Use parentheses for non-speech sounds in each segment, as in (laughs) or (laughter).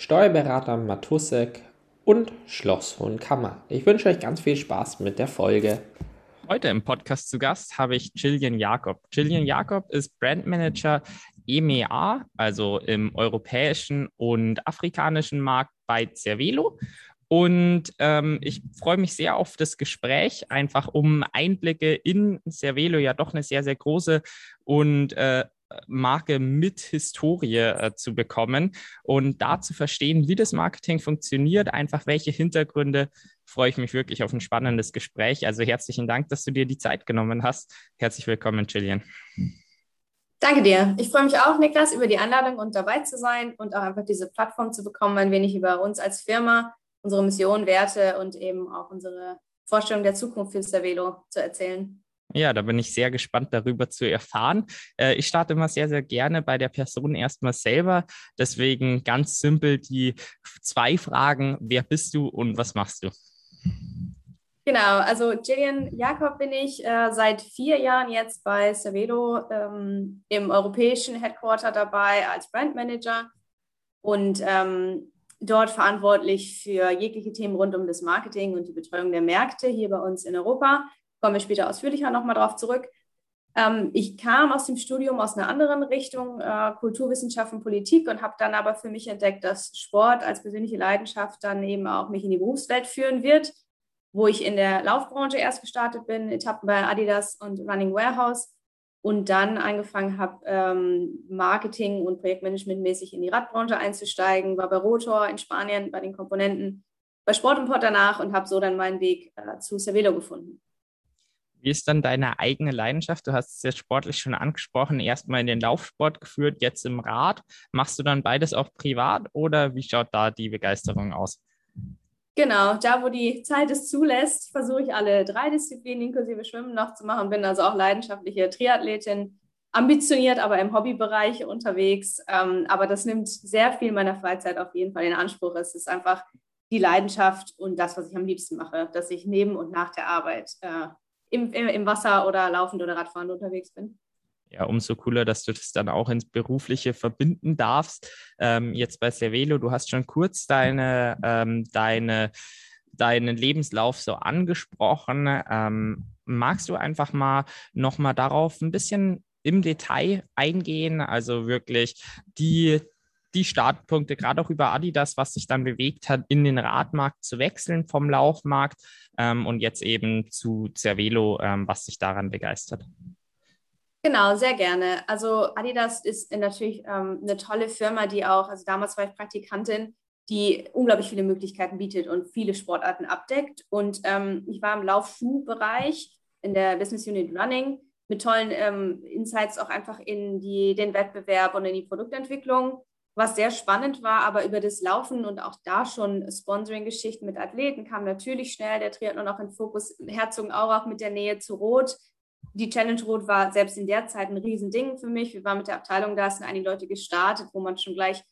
Steuerberater Matusek und Schloss Hohenkammer. Ich wünsche euch ganz viel Spaß mit der Folge. Heute im Podcast zu Gast habe ich Gillian Jakob. Gillian Jakob ist Brandmanager EMEA, also im europäischen und afrikanischen Markt bei Cervelo. Und ähm, ich freue mich sehr auf das Gespräch, einfach um Einblicke in Cervelo, ja doch eine sehr, sehr große und äh, Marke mit Historie äh, zu bekommen und da zu verstehen, wie das Marketing funktioniert, einfach welche Hintergründe, freue ich mich wirklich auf ein spannendes Gespräch. Also herzlichen Dank, dass du dir die Zeit genommen hast. Herzlich willkommen, Gillian. Danke dir. Ich freue mich auch, Niklas, über die Einladung und dabei zu sein und auch einfach diese Plattform zu bekommen, ein wenig über uns als Firma, unsere Mission, Werte und eben auch unsere Vorstellung der Zukunft für Cervelo zu erzählen. Ja, da bin ich sehr gespannt darüber zu erfahren. Äh, ich starte immer sehr, sehr gerne bei der Person erstmal selber. Deswegen ganz simpel die zwei Fragen. Wer bist du und was machst du? Genau, also Jillian Jakob bin ich äh, seit vier Jahren jetzt bei Cervelo ähm, im europäischen Headquarter dabei als Brandmanager und ähm, dort verantwortlich für jegliche Themen rund um das Marketing und die Betreuung der Märkte hier bei uns in Europa kommen wir später ausführlicher nochmal drauf zurück. Ähm, ich kam aus dem Studium aus einer anderen Richtung, äh, Kulturwissenschaften, Politik und habe dann aber für mich entdeckt, dass Sport als persönliche Leidenschaft dann eben auch mich in die Berufswelt führen wird, wo ich in der Laufbranche erst gestartet bin, Etappen bei Adidas und Running Warehouse und dann angefangen habe, ähm, Marketing und Projektmanagement-mäßig in die Radbranche einzusteigen, war bei Rotor in Spanien bei den Komponenten, bei Sportimport danach und habe so dann meinen Weg äh, zu Cervelo gefunden. Wie ist dann deine eigene Leidenschaft? Du hast es jetzt sportlich schon angesprochen, erstmal in den Laufsport geführt, jetzt im Rad. Machst du dann beides auch privat oder wie schaut da die Begeisterung aus? Genau, da wo die Zeit es zulässt, versuche ich alle drei Disziplinen inklusive Schwimmen noch zu machen. Bin also auch leidenschaftliche Triathletin, ambitioniert, aber im Hobbybereich unterwegs. Ähm, aber das nimmt sehr viel meiner Freizeit auf jeden Fall in Anspruch. Es ist einfach die Leidenschaft und das, was ich am liebsten mache, dass ich neben und nach der Arbeit äh, im, im Wasser oder laufend oder Radfahren unterwegs bin. Ja, umso cooler, dass du das dann auch ins Berufliche verbinden darfst. Ähm, jetzt bei Cervelo, du hast schon kurz deine, ähm, deine, deinen Lebenslauf so angesprochen. Ähm, magst du einfach mal nochmal darauf ein bisschen im Detail eingehen? Also wirklich die, die Startpunkte, gerade auch über Adidas, was sich dann bewegt hat, in den Radmarkt zu wechseln vom Laufmarkt ähm, und jetzt eben zu Cervelo, ähm, was sich daran begeistert. Genau, sehr gerne. Also Adidas ist natürlich ähm, eine tolle Firma, die auch, also damals war ich Praktikantin, die unglaublich viele Möglichkeiten bietet und viele Sportarten abdeckt. Und ähm, ich war im Laufschuhbereich in der Business Unit Running mit tollen ähm, Insights auch einfach in die, den Wettbewerb und in die Produktentwicklung was sehr spannend war, aber über das Laufen und auch da schon Sponsoring-Geschichten mit Athleten kam natürlich schnell der Triathlon auch in Fokus. Herzogenaurach mit der Nähe zu Rot. Die Challenge Rot war selbst in der Zeit ein Riesending für mich. Wir waren mit der Abteilung da, sind einige Leute gestartet, wo man schon gleich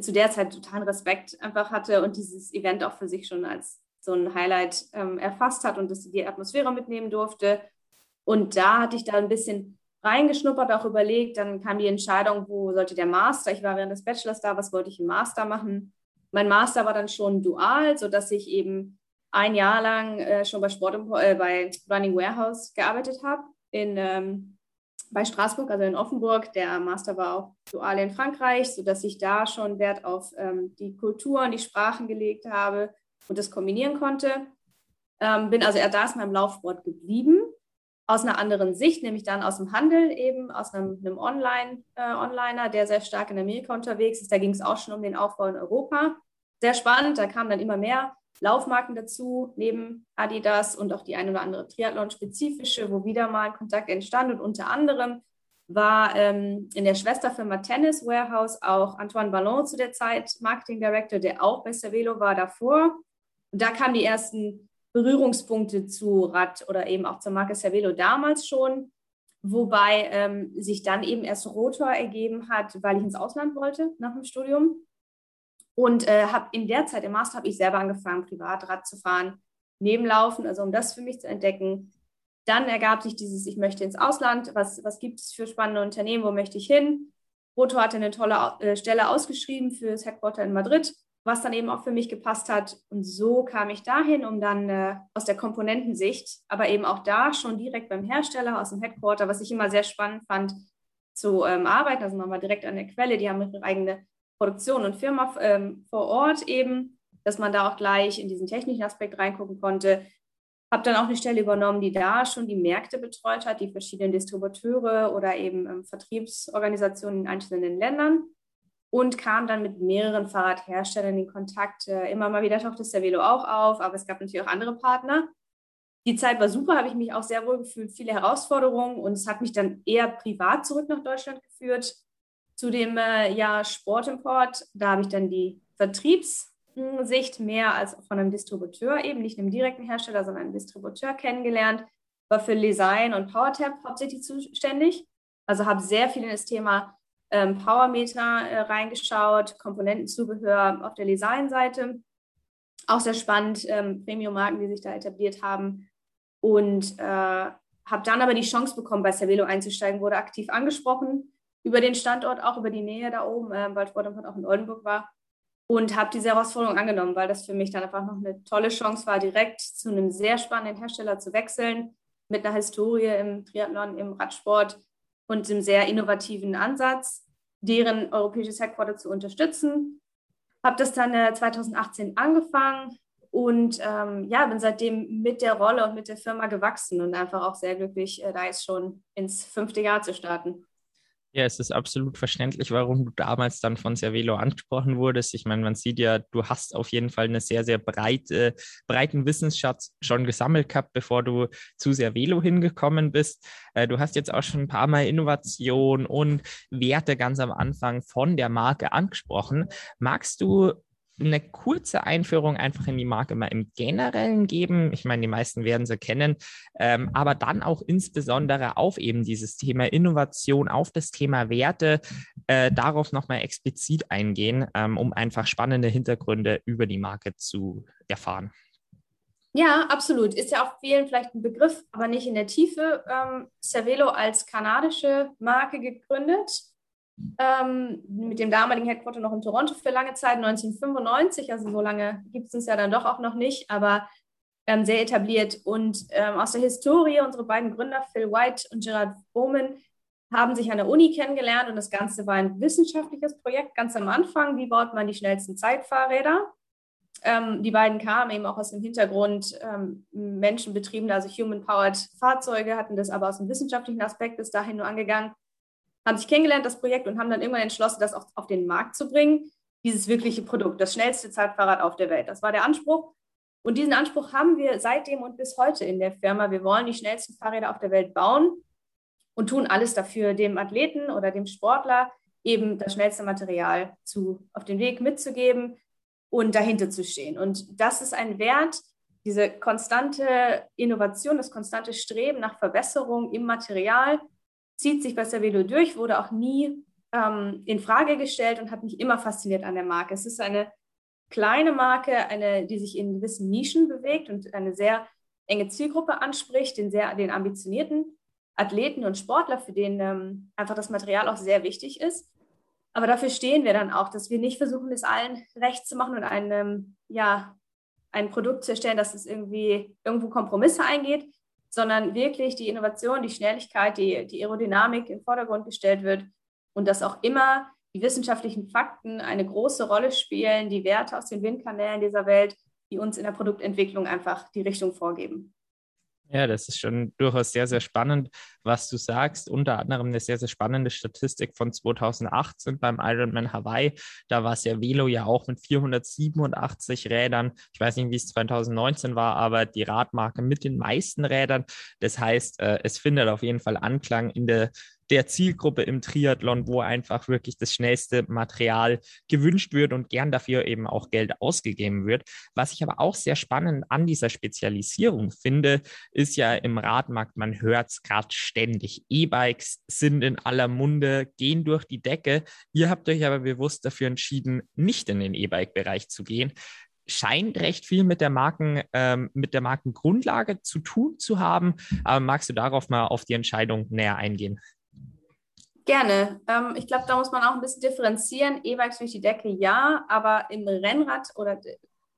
zu der Zeit totalen Respekt einfach hatte und dieses Event auch für sich schon als so ein Highlight ähm, erfasst hat und dass sie die Atmosphäre mitnehmen durfte. Und da hatte ich da ein bisschen reingeschnuppert, auch überlegt. Dann kam die Entscheidung, wo sollte der Master, ich war während des Bachelors da, was wollte ich im Master machen. Mein Master war dann schon dual, sodass ich eben ein Jahr lang äh, schon bei Sport äh, bei Running Warehouse gearbeitet habe ähm, bei Straßburg, also in Offenburg. Der Master war auch dual in Frankreich, sodass ich da schon Wert auf ähm, die Kultur und die Sprachen gelegt habe und das kombinieren konnte. Ähm, bin also da ist meinem Laufsport geblieben aus einer anderen Sicht, nämlich dann aus dem Handel eben, aus einem, einem Online, äh, Onliner, der sehr stark in Amerika unterwegs ist. Da ging es auch schon um den Aufbau in Europa. Sehr spannend, da kamen dann immer mehr Laufmarken dazu, neben Adidas und auch die ein oder andere Triathlon-spezifische, wo wieder mal Kontakt entstand und unter anderem war ähm, in der Schwesterfirma Tennis Warehouse auch Antoine Ballon zu der Zeit Marketing Director, der auch bei Cervelo war davor. Und da kamen die ersten Berührungspunkte zu Rad oder eben auch zur Marke Cervelo damals schon, wobei ähm, sich dann eben erst Rotor ergeben hat, weil ich ins Ausland wollte nach dem Studium. Und äh, habe in der Zeit im Master habe ich selber angefangen, privat Rad zu fahren, nebenlaufen, also um das für mich zu entdecken. Dann ergab sich dieses, ich möchte ins Ausland, was, was gibt es für spannende Unternehmen, wo möchte ich hin? Rotor hatte eine tolle äh, Stelle ausgeschrieben für das Headquarter in Madrid was dann eben auch für mich gepasst hat. Und so kam ich dahin, um dann äh, aus der Komponentensicht, aber eben auch da schon direkt beim Hersteller aus dem Headquarter, was ich immer sehr spannend fand, zu ähm, arbeiten. Also man war direkt an der Quelle, die haben ihre eigene Produktion und Firma ähm, vor Ort eben, dass man da auch gleich in diesen technischen Aspekt reingucken konnte. Habe dann auch eine Stelle übernommen, die da schon die Märkte betreut hat, die verschiedenen Distributeure oder eben ähm, Vertriebsorganisationen in einzelnen Ländern und kam dann mit mehreren Fahrradherstellern in Kontakt. Äh, immer mal wieder tauchte Cervelo auch auf, aber es gab natürlich auch andere Partner. Die Zeit war super, habe ich mich auch sehr wohl gefühlt, viele Herausforderungen und es hat mich dann eher privat zurück nach Deutschland geführt zu dem äh, ja, Sportimport. Da habe ich dann die Vertriebssicht mehr als von einem Distributeur, eben nicht einem direkten Hersteller, sondern einem Distributeur kennengelernt. War für Design und PowerTap hauptsächlich zuständig. Also habe sehr viel in das Thema ähm, Powermeter äh, reingeschaut, Komponentenzubehör auf der Designseite. Auch sehr spannend, ähm, Premium-Marken, die sich da etabliert haben. Und äh, habe dann aber die Chance bekommen, bei Cervelo einzusteigen, wurde aktiv angesprochen über den Standort, auch über die Nähe da oben, äh, weil Vordermann auch in Oldenburg war. Und habe diese Herausforderung angenommen, weil das für mich dann einfach noch eine tolle Chance war, direkt zu einem sehr spannenden Hersteller zu wechseln, mit einer Historie im Triathlon, im Radsport und einem sehr innovativen Ansatz, deren europäisches Headquarter zu unterstützen. Habe das dann äh, 2018 angefangen und ähm, ja, bin seitdem mit der Rolle und mit der Firma gewachsen und einfach auch sehr glücklich, äh, da jetzt schon ins fünfte Jahr zu starten. Ja, es ist absolut verständlich, warum du damals dann von Cervelo angesprochen wurdest. Ich meine, man sieht ja, du hast auf jeden Fall einen sehr, sehr breite, breiten Wissensschatz schon gesammelt gehabt, bevor du zu Cervelo hingekommen bist. Äh, du hast jetzt auch schon ein paar Mal Innovation und Werte ganz am Anfang von der Marke angesprochen. Magst du eine kurze Einführung einfach in die Marke mal im Generellen geben. Ich meine, die meisten werden sie kennen, ähm, aber dann auch insbesondere auf eben dieses Thema Innovation, auf das Thema Werte, äh, darauf nochmal explizit eingehen, ähm, um einfach spannende Hintergründe über die Marke zu erfahren. Ja, absolut. Ist ja auch vielen vielleicht ein Begriff, aber nicht in der Tiefe. Ähm, Cervelo als kanadische Marke gegründet ähm, mit dem damaligen Headquarter noch in Toronto für lange Zeit, 1995, also so lange gibt es uns ja dann doch auch noch nicht, aber ähm, sehr etabliert. Und ähm, aus der Historie, unsere beiden Gründer, Phil White und Gerard Bowman, haben sich an der Uni kennengelernt und das Ganze war ein wissenschaftliches Projekt ganz am Anfang. Wie baut man die schnellsten Zeitfahrräder? Ähm, die beiden kamen eben auch aus dem Hintergrund ähm, menschenbetriebene, also human-powered Fahrzeuge, hatten das aber aus dem wissenschaftlichen Aspekt bis dahin nur angegangen haben sich kennengelernt, das Projekt, und haben dann irgendwann entschlossen, das auch auf den Markt zu bringen, dieses wirkliche Produkt, das schnellste Zeitfahrrad auf der Welt. Das war der Anspruch. Und diesen Anspruch haben wir seitdem und bis heute in der Firma. Wir wollen die schnellsten Fahrräder auf der Welt bauen und tun alles dafür, dem Athleten oder dem Sportler eben das schnellste Material zu, auf den Weg mitzugeben und dahinter zu stehen. Und das ist ein Wert, diese konstante Innovation, das konstante Streben nach Verbesserung im Material, zieht sich bei Cervelo durch, wurde auch nie ähm, in Frage gestellt und hat mich immer fasziniert an der Marke. Es ist eine kleine Marke, eine, die sich in gewissen Nischen bewegt und eine sehr enge Zielgruppe anspricht, den sehr den ambitionierten Athleten und Sportler, für den ähm, einfach das Material auch sehr wichtig ist. Aber dafür stehen wir dann auch, dass wir nicht versuchen, es allen recht zu machen und ein, ähm, ja, ein Produkt zu erstellen, dass es irgendwie irgendwo Kompromisse eingeht, sondern wirklich die Innovation, die Schnelligkeit, die, die Aerodynamik im Vordergrund gestellt wird und dass auch immer die wissenschaftlichen Fakten eine große Rolle spielen, die Werte aus den Windkanälen dieser Welt, die uns in der Produktentwicklung einfach die Richtung vorgeben. Ja, das ist schon durchaus sehr, sehr spannend, was du sagst. Unter anderem eine sehr, sehr spannende Statistik von 2018 beim Ironman Hawaii. Da war es ja Velo ja auch mit 487 Rädern. Ich weiß nicht, wie es 2019 war, aber die Radmarke mit den meisten Rädern. Das heißt, äh, es findet auf jeden Fall Anklang in der der Zielgruppe im Triathlon, wo einfach wirklich das schnellste Material gewünscht wird und gern dafür eben auch Geld ausgegeben wird. Was ich aber auch sehr spannend an dieser Spezialisierung finde, ist ja im Radmarkt, man hört es gerade ständig. E-Bikes sind in aller Munde, gehen durch die Decke. Ihr habt euch aber bewusst dafür entschieden, nicht in den E-Bike-Bereich zu gehen scheint recht viel mit der Marken, ähm, mit der Markengrundlage zu tun zu haben. Aber magst du darauf mal auf die Entscheidung näher eingehen? Gerne. Ähm, ich glaube, da muss man auch ein bisschen differenzieren. E-Bikes durch die Decke, ja, aber im Rennrad oder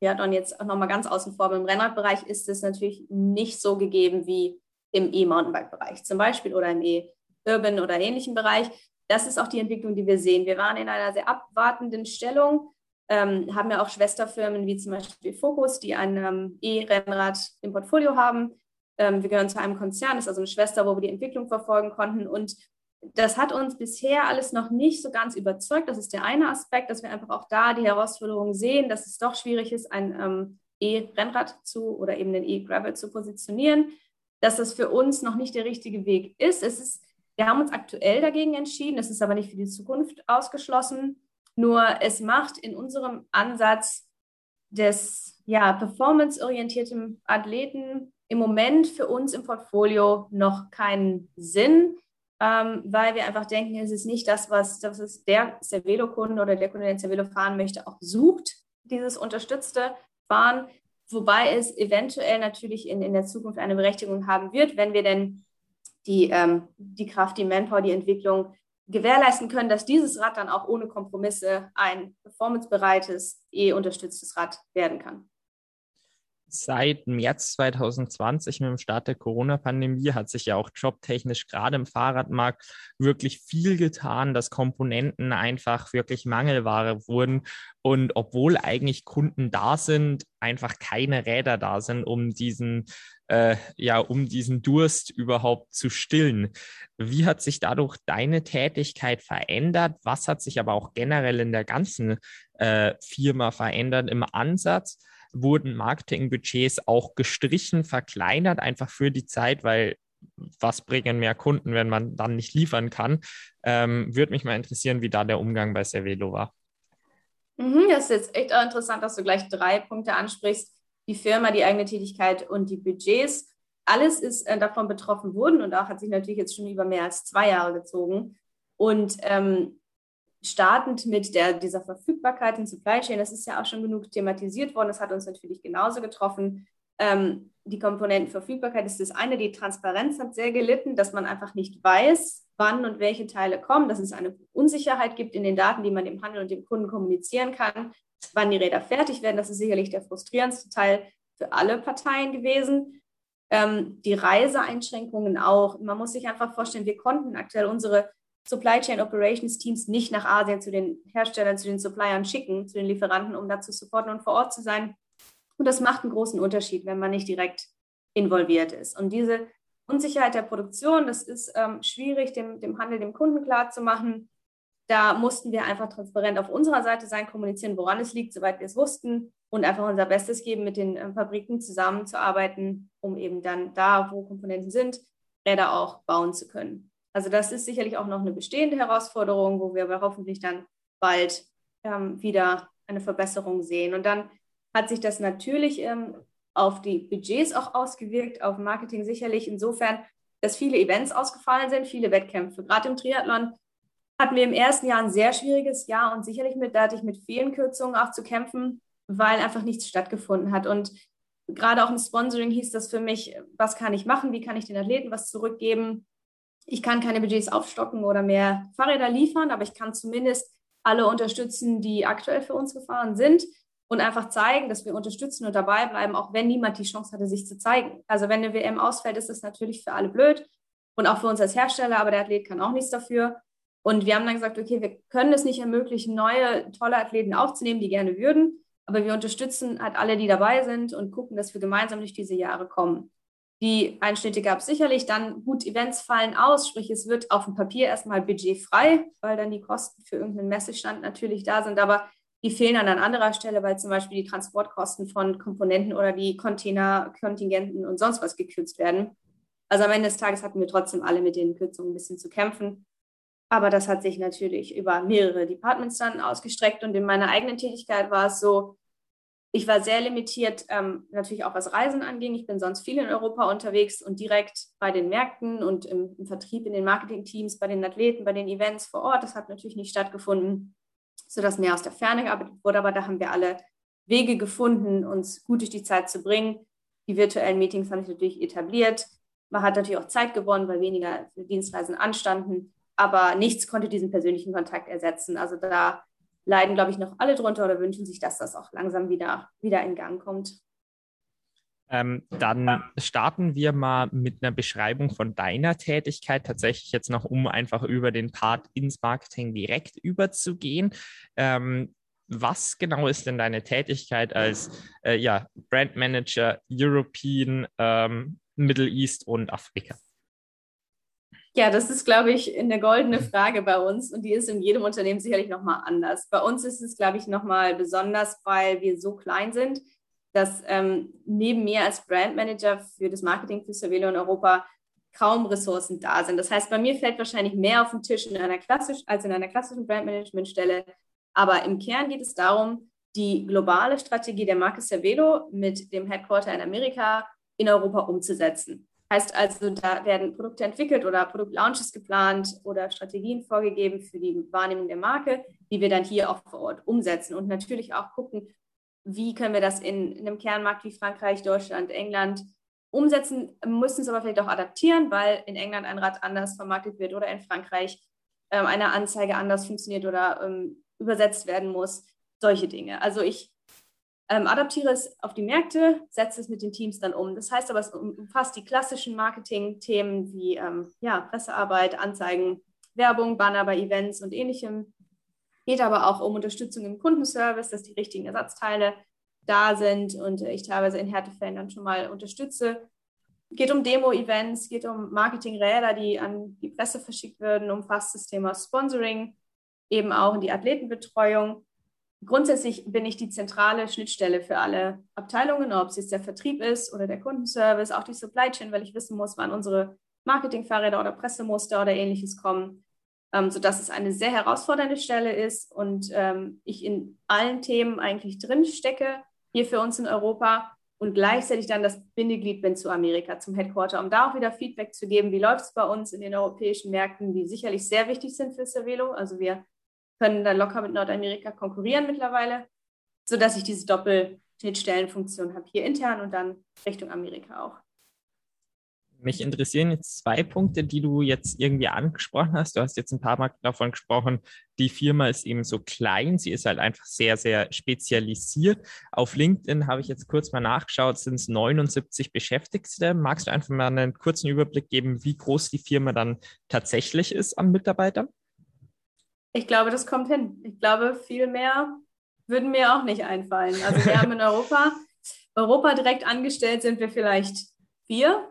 ja, dann jetzt auch nochmal ganz außen vor, im Rennradbereich ist es natürlich nicht so gegeben wie im E-Mountainbike-Bereich zum Beispiel oder im E-Urban oder ähnlichen Bereich. Das ist auch die Entwicklung, die wir sehen. Wir waren in einer sehr abwartenden Stellung ähm, haben ja auch Schwesterfirmen wie zum Beispiel Focus, die ein ähm, E-Rennrad im Portfolio haben. Ähm, wir gehören zu einem Konzern, das ist also eine Schwester, wo wir die Entwicklung verfolgen konnten. Und das hat uns bisher alles noch nicht so ganz überzeugt. Das ist der eine Aspekt, dass wir einfach auch da die Herausforderung sehen, dass es doch schwierig ist, ein ähm, E-Rennrad zu oder eben den E-Gravel zu positionieren, dass das für uns noch nicht der richtige Weg ist. Es ist wir haben uns aktuell dagegen entschieden, es ist aber nicht für die Zukunft ausgeschlossen. Nur es macht in unserem Ansatz des ja, performanceorientierten Athleten im Moment für uns im Portfolio noch keinen Sinn, ähm, weil wir einfach denken, es ist nicht das, was das ist der Cervelo-Kunde oder der Kunde, der Cervelo fahren möchte, auch sucht, dieses unterstützte Fahren, wobei es eventuell natürlich in, in der Zukunft eine Berechtigung haben wird, wenn wir denn die, ähm, die Kraft, die Manpower, die Entwicklung gewährleisten können, dass dieses Rad dann auch ohne Kompromisse ein performancebereites, eh-unterstütztes Rad werden kann. Seit März 2020 mit dem Start der Corona-Pandemie hat sich ja auch jobtechnisch gerade im Fahrradmarkt wirklich viel getan, dass Komponenten einfach wirklich Mangelware wurden und obwohl eigentlich Kunden da sind, einfach keine Räder da sind, um diesen äh, ja, um diesen Durst überhaupt zu stillen. Wie hat sich dadurch deine Tätigkeit verändert? Was hat sich aber auch generell in der ganzen äh, Firma verändert im Ansatz? Wurden Marketingbudgets auch gestrichen, verkleinert, einfach für die Zeit, weil was bringen mehr Kunden, wenn man dann nicht liefern kann? Ähm, Würde mich mal interessieren, wie da der Umgang bei Cervelo war. Mhm, das ist jetzt echt interessant, dass du gleich drei Punkte ansprichst die Firma, die eigene Tätigkeit und die Budgets. Alles ist äh, davon betroffen worden und auch hat sich natürlich jetzt schon über mehr als zwei Jahre gezogen. Und ähm, startend mit der, dieser Verfügbarkeit in Supply Chain, das ist ja auch schon genug thematisiert worden, das hat uns natürlich genauso getroffen. Ähm, die Komponentenverfügbarkeit ist das eine, die Transparenz hat sehr gelitten, dass man einfach nicht weiß, wann und welche Teile kommen, dass es eine Unsicherheit gibt in den Daten, die man dem Handel und dem Kunden kommunizieren kann wann die Räder fertig werden. Das ist sicherlich der frustrierendste Teil für alle Parteien gewesen. Ähm, die Reiseeinschränkungen auch. Man muss sich einfach vorstellen, wir konnten aktuell unsere Supply Chain Operations Teams nicht nach Asien zu den Herstellern, zu den Suppliern schicken, zu den Lieferanten, um da zu supporten und vor Ort zu sein. Und das macht einen großen Unterschied, wenn man nicht direkt involviert ist. Und diese Unsicherheit der Produktion, das ist ähm, schwierig, dem, dem Handel, dem Kunden klarzumachen. Da mussten wir einfach transparent auf unserer Seite sein, kommunizieren, woran es liegt, soweit wir es wussten und einfach unser Bestes geben, mit den äh, Fabriken zusammenzuarbeiten, um eben dann da, wo Komponenten sind, Räder auch bauen zu können. Also das ist sicherlich auch noch eine bestehende Herausforderung, wo wir aber hoffentlich dann bald ähm, wieder eine Verbesserung sehen. Und dann hat sich das natürlich ähm, auf die Budgets auch ausgewirkt, auf Marketing sicherlich insofern, dass viele Events ausgefallen sind, viele Wettkämpfe. Gerade im Triathlon hatten wir im ersten Jahr ein sehr schwieriges Jahr und sicherlich mit, da hatte ich mit vielen Kürzungen auch zu kämpfen, weil einfach nichts stattgefunden hat. Und gerade auch im Sponsoring hieß das für mich, was kann ich machen, wie kann ich den Athleten was zurückgeben. Ich kann keine Budgets aufstocken oder mehr Fahrräder liefern, aber ich kann zumindest alle unterstützen, die aktuell für uns gefahren sind und einfach zeigen, dass wir unterstützen und dabei bleiben, auch wenn niemand die Chance hatte, sich zu zeigen. Also wenn eine WM ausfällt, ist das natürlich für alle blöd und auch für uns als Hersteller, aber der Athlet kann auch nichts dafür. Und wir haben dann gesagt, okay, wir können es nicht ermöglichen, neue, tolle Athleten aufzunehmen, die gerne würden, aber wir unterstützen halt alle, die dabei sind und gucken, dass wir gemeinsam durch diese Jahre kommen. Die Einschnitte gab es sicherlich, dann gut, Events fallen aus, sprich es wird auf dem Papier erstmal budgetfrei, weil dann die Kosten für irgendeinen Messestand natürlich da sind, aber die fehlen dann an anderer Stelle, weil zum Beispiel die Transportkosten von Komponenten oder die Containerkontingenten und sonst was gekürzt werden. Also am Ende des Tages hatten wir trotzdem alle mit den Kürzungen ein bisschen zu kämpfen. Aber das hat sich natürlich über mehrere Departments dann ausgestreckt. Und in meiner eigenen Tätigkeit war es so, ich war sehr limitiert, ähm, natürlich auch was Reisen anging. Ich bin sonst viel in Europa unterwegs und direkt bei den Märkten und im, im Vertrieb, in den Marketingteams, bei den Athleten, bei den Events vor Ort. Das hat natürlich nicht stattgefunden, sodass mehr aus der Ferne gearbeitet wurde. Aber da haben wir alle Wege gefunden, uns gut durch die Zeit zu bringen. Die virtuellen Meetings habe ich natürlich etabliert. Man hat natürlich auch Zeit gewonnen, weil weniger Dienstreisen anstanden. Aber nichts konnte diesen persönlichen Kontakt ersetzen. Also da leiden, glaube ich, noch alle drunter oder wünschen sich, dass das auch langsam wieder, wieder in Gang kommt. Ähm, dann starten wir mal mit einer Beschreibung von deiner Tätigkeit, tatsächlich jetzt noch, um einfach über den Part ins Marketing direkt überzugehen. Ähm, was genau ist denn deine Tätigkeit als äh, ja, Brand Manager European, ähm, Middle East und Afrika? Ja, das ist, glaube ich, eine goldene Frage bei uns und die ist in jedem Unternehmen sicherlich nochmal anders. Bei uns ist es, glaube ich, nochmal besonders, weil wir so klein sind, dass ähm, neben mir als Brandmanager für das Marketing für Cervelo in Europa kaum Ressourcen da sind. Das heißt, bei mir fällt wahrscheinlich mehr auf den Tisch in einer klassisch, als in einer klassischen Brandmanagement-Stelle. Aber im Kern geht es darum, die globale Strategie der Marke Cervelo mit dem Headquarter in Amerika in Europa umzusetzen. Heißt also, da werden Produkte entwickelt oder Produktlaunches geplant oder Strategien vorgegeben für die Wahrnehmung der Marke, die wir dann hier auch vor Ort umsetzen und natürlich auch gucken, wie können wir das in, in einem Kernmarkt wie Frankreich, Deutschland, England umsetzen, müssen es aber vielleicht auch adaptieren, weil in England ein Rad anders vermarktet wird oder in Frankreich ähm, eine Anzeige anders funktioniert oder ähm, übersetzt werden muss. Solche Dinge. Also ich ähm, adaptiere es auf die Märkte, setze es mit den Teams dann um. Das heißt aber, es umfasst die klassischen Marketing-Themen wie ähm, ja, Pressearbeit, Anzeigen, Werbung, Banner bei Events und ähnlichem. Geht aber auch um Unterstützung im Kundenservice, dass die richtigen Ersatzteile da sind und ich teilweise in Härtefällen dann schon mal unterstütze. Geht um Demo-Events, geht um Marketingräder, die an die Presse verschickt werden, umfasst das Thema Sponsoring, eben auch in die Athletenbetreuung grundsätzlich bin ich die zentrale Schnittstelle für alle Abteilungen, ob es jetzt der Vertrieb ist oder der Kundenservice, auch die Supply Chain, weil ich wissen muss, wann unsere Marketingfahrräder oder Pressemuster oder ähnliches kommen, ähm, sodass es eine sehr herausfordernde Stelle ist und ähm, ich in allen Themen eigentlich drin stecke, hier für uns in Europa und gleichzeitig dann das Bindeglied bin zu Amerika, zum Headquarter, um da auch wieder Feedback zu geben, wie läuft es bei uns in den europäischen Märkten, die sicherlich sehr wichtig sind für Cervelo. Also wir können dann locker mit Nordamerika konkurrieren mittlerweile, sodass ich diese Doppel-Schnittstellenfunktion habe, hier intern und dann Richtung Amerika auch. Mich interessieren jetzt zwei Punkte, die du jetzt irgendwie angesprochen hast. Du hast jetzt ein paar Mal davon gesprochen, die Firma ist eben so klein, sie ist halt einfach sehr, sehr spezialisiert. Auf LinkedIn habe ich jetzt kurz mal nachgeschaut, sind es 79 Beschäftigte. Magst du einfach mal einen kurzen Überblick geben, wie groß die Firma dann tatsächlich ist an Mitarbeitern? Ich glaube, das kommt hin. Ich glaube, viel mehr würden mir auch nicht einfallen. Also wir haben in Europa, (laughs) Europa direkt angestellt sind wir vielleicht vier.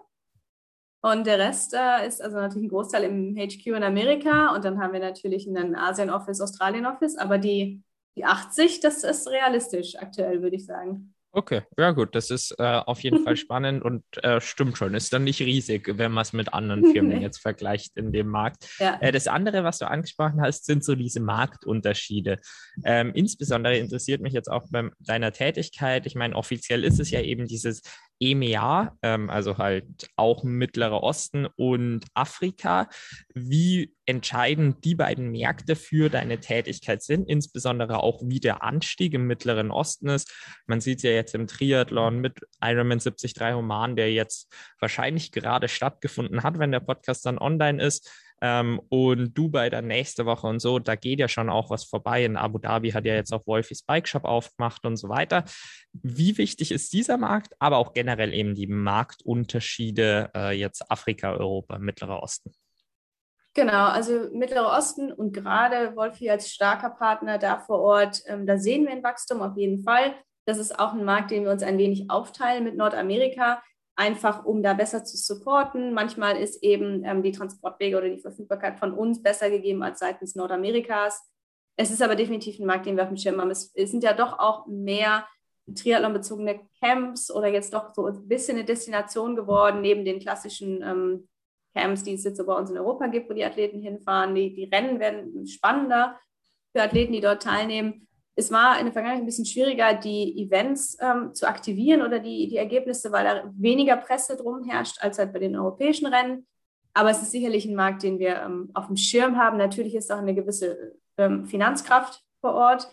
Und der Rest äh, ist also natürlich ein Großteil im HQ in Amerika. Und dann haben wir natürlich einen Asien-Office, Australien-Office. Aber die, die 80, das ist realistisch aktuell, würde ich sagen. Okay, ja gut, das ist äh, auf jeden Fall (laughs) spannend und äh, stimmt schon. Ist dann nicht riesig, wenn man es mit anderen (laughs) Firmen jetzt vergleicht in dem Markt. Ja. Äh, das andere, was du angesprochen hast, sind so diese Marktunterschiede. Ähm, insbesondere interessiert mich jetzt auch bei deiner Tätigkeit. Ich meine, offiziell ist es ja eben dieses EMEA, ähm, also halt auch Mittlerer Osten und Afrika. Wie entscheidend die beiden Märkte für deine Tätigkeit sind, insbesondere auch wie der Anstieg im Mittleren Osten ist. Man sieht es ja jetzt im Triathlon mit Ironman 73 Oman, der jetzt wahrscheinlich gerade stattgefunden hat, wenn der Podcast dann online ist ähm, und Dubai dann nächste Woche und so, da geht ja schon auch was vorbei. In Abu Dhabi hat ja jetzt auch Wolfis Bike Shop aufgemacht und so weiter. Wie wichtig ist dieser Markt, aber auch generell eben die Marktunterschiede äh, jetzt Afrika, Europa, Mittlerer Osten? Genau, also Mittlerer Osten und gerade Wolfi als starker Partner da vor Ort, ähm, da sehen wir ein Wachstum auf jeden Fall. Das ist auch ein Markt, den wir uns ein wenig aufteilen mit Nordamerika einfach um da besser zu supporten. Manchmal ist eben ähm, die Transportwege oder die Verfügbarkeit von uns besser gegeben als seitens Nordamerikas. Es ist aber definitiv ein Markt, den wir auf dem Schirm haben. Es, es sind ja doch auch mehr Triathlon-bezogene Camps oder jetzt doch so ein bisschen eine Destination geworden, neben den klassischen ähm, Camps, die es jetzt so bei uns in Europa gibt, wo die Athleten hinfahren. Die, die Rennen werden spannender für Athleten, die dort teilnehmen. Es war in der Vergangenheit ein bisschen schwieriger, die Events ähm, zu aktivieren oder die, die Ergebnisse, weil da weniger Presse drum herrscht als halt bei den europäischen Rennen. Aber es ist sicherlich ein Markt, den wir ähm, auf dem Schirm haben. Natürlich ist auch eine gewisse ähm, Finanzkraft vor Ort.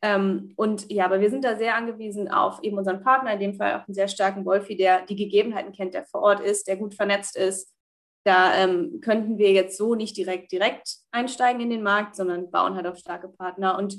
Ähm, und ja, aber wir sind da sehr angewiesen auf eben unseren Partner, in dem Fall auch einen sehr starken Wolfi, der die Gegebenheiten kennt, der vor Ort ist, der gut vernetzt ist. Da ähm, könnten wir jetzt so nicht direkt direkt einsteigen in den Markt, sondern bauen halt auf starke Partner. Und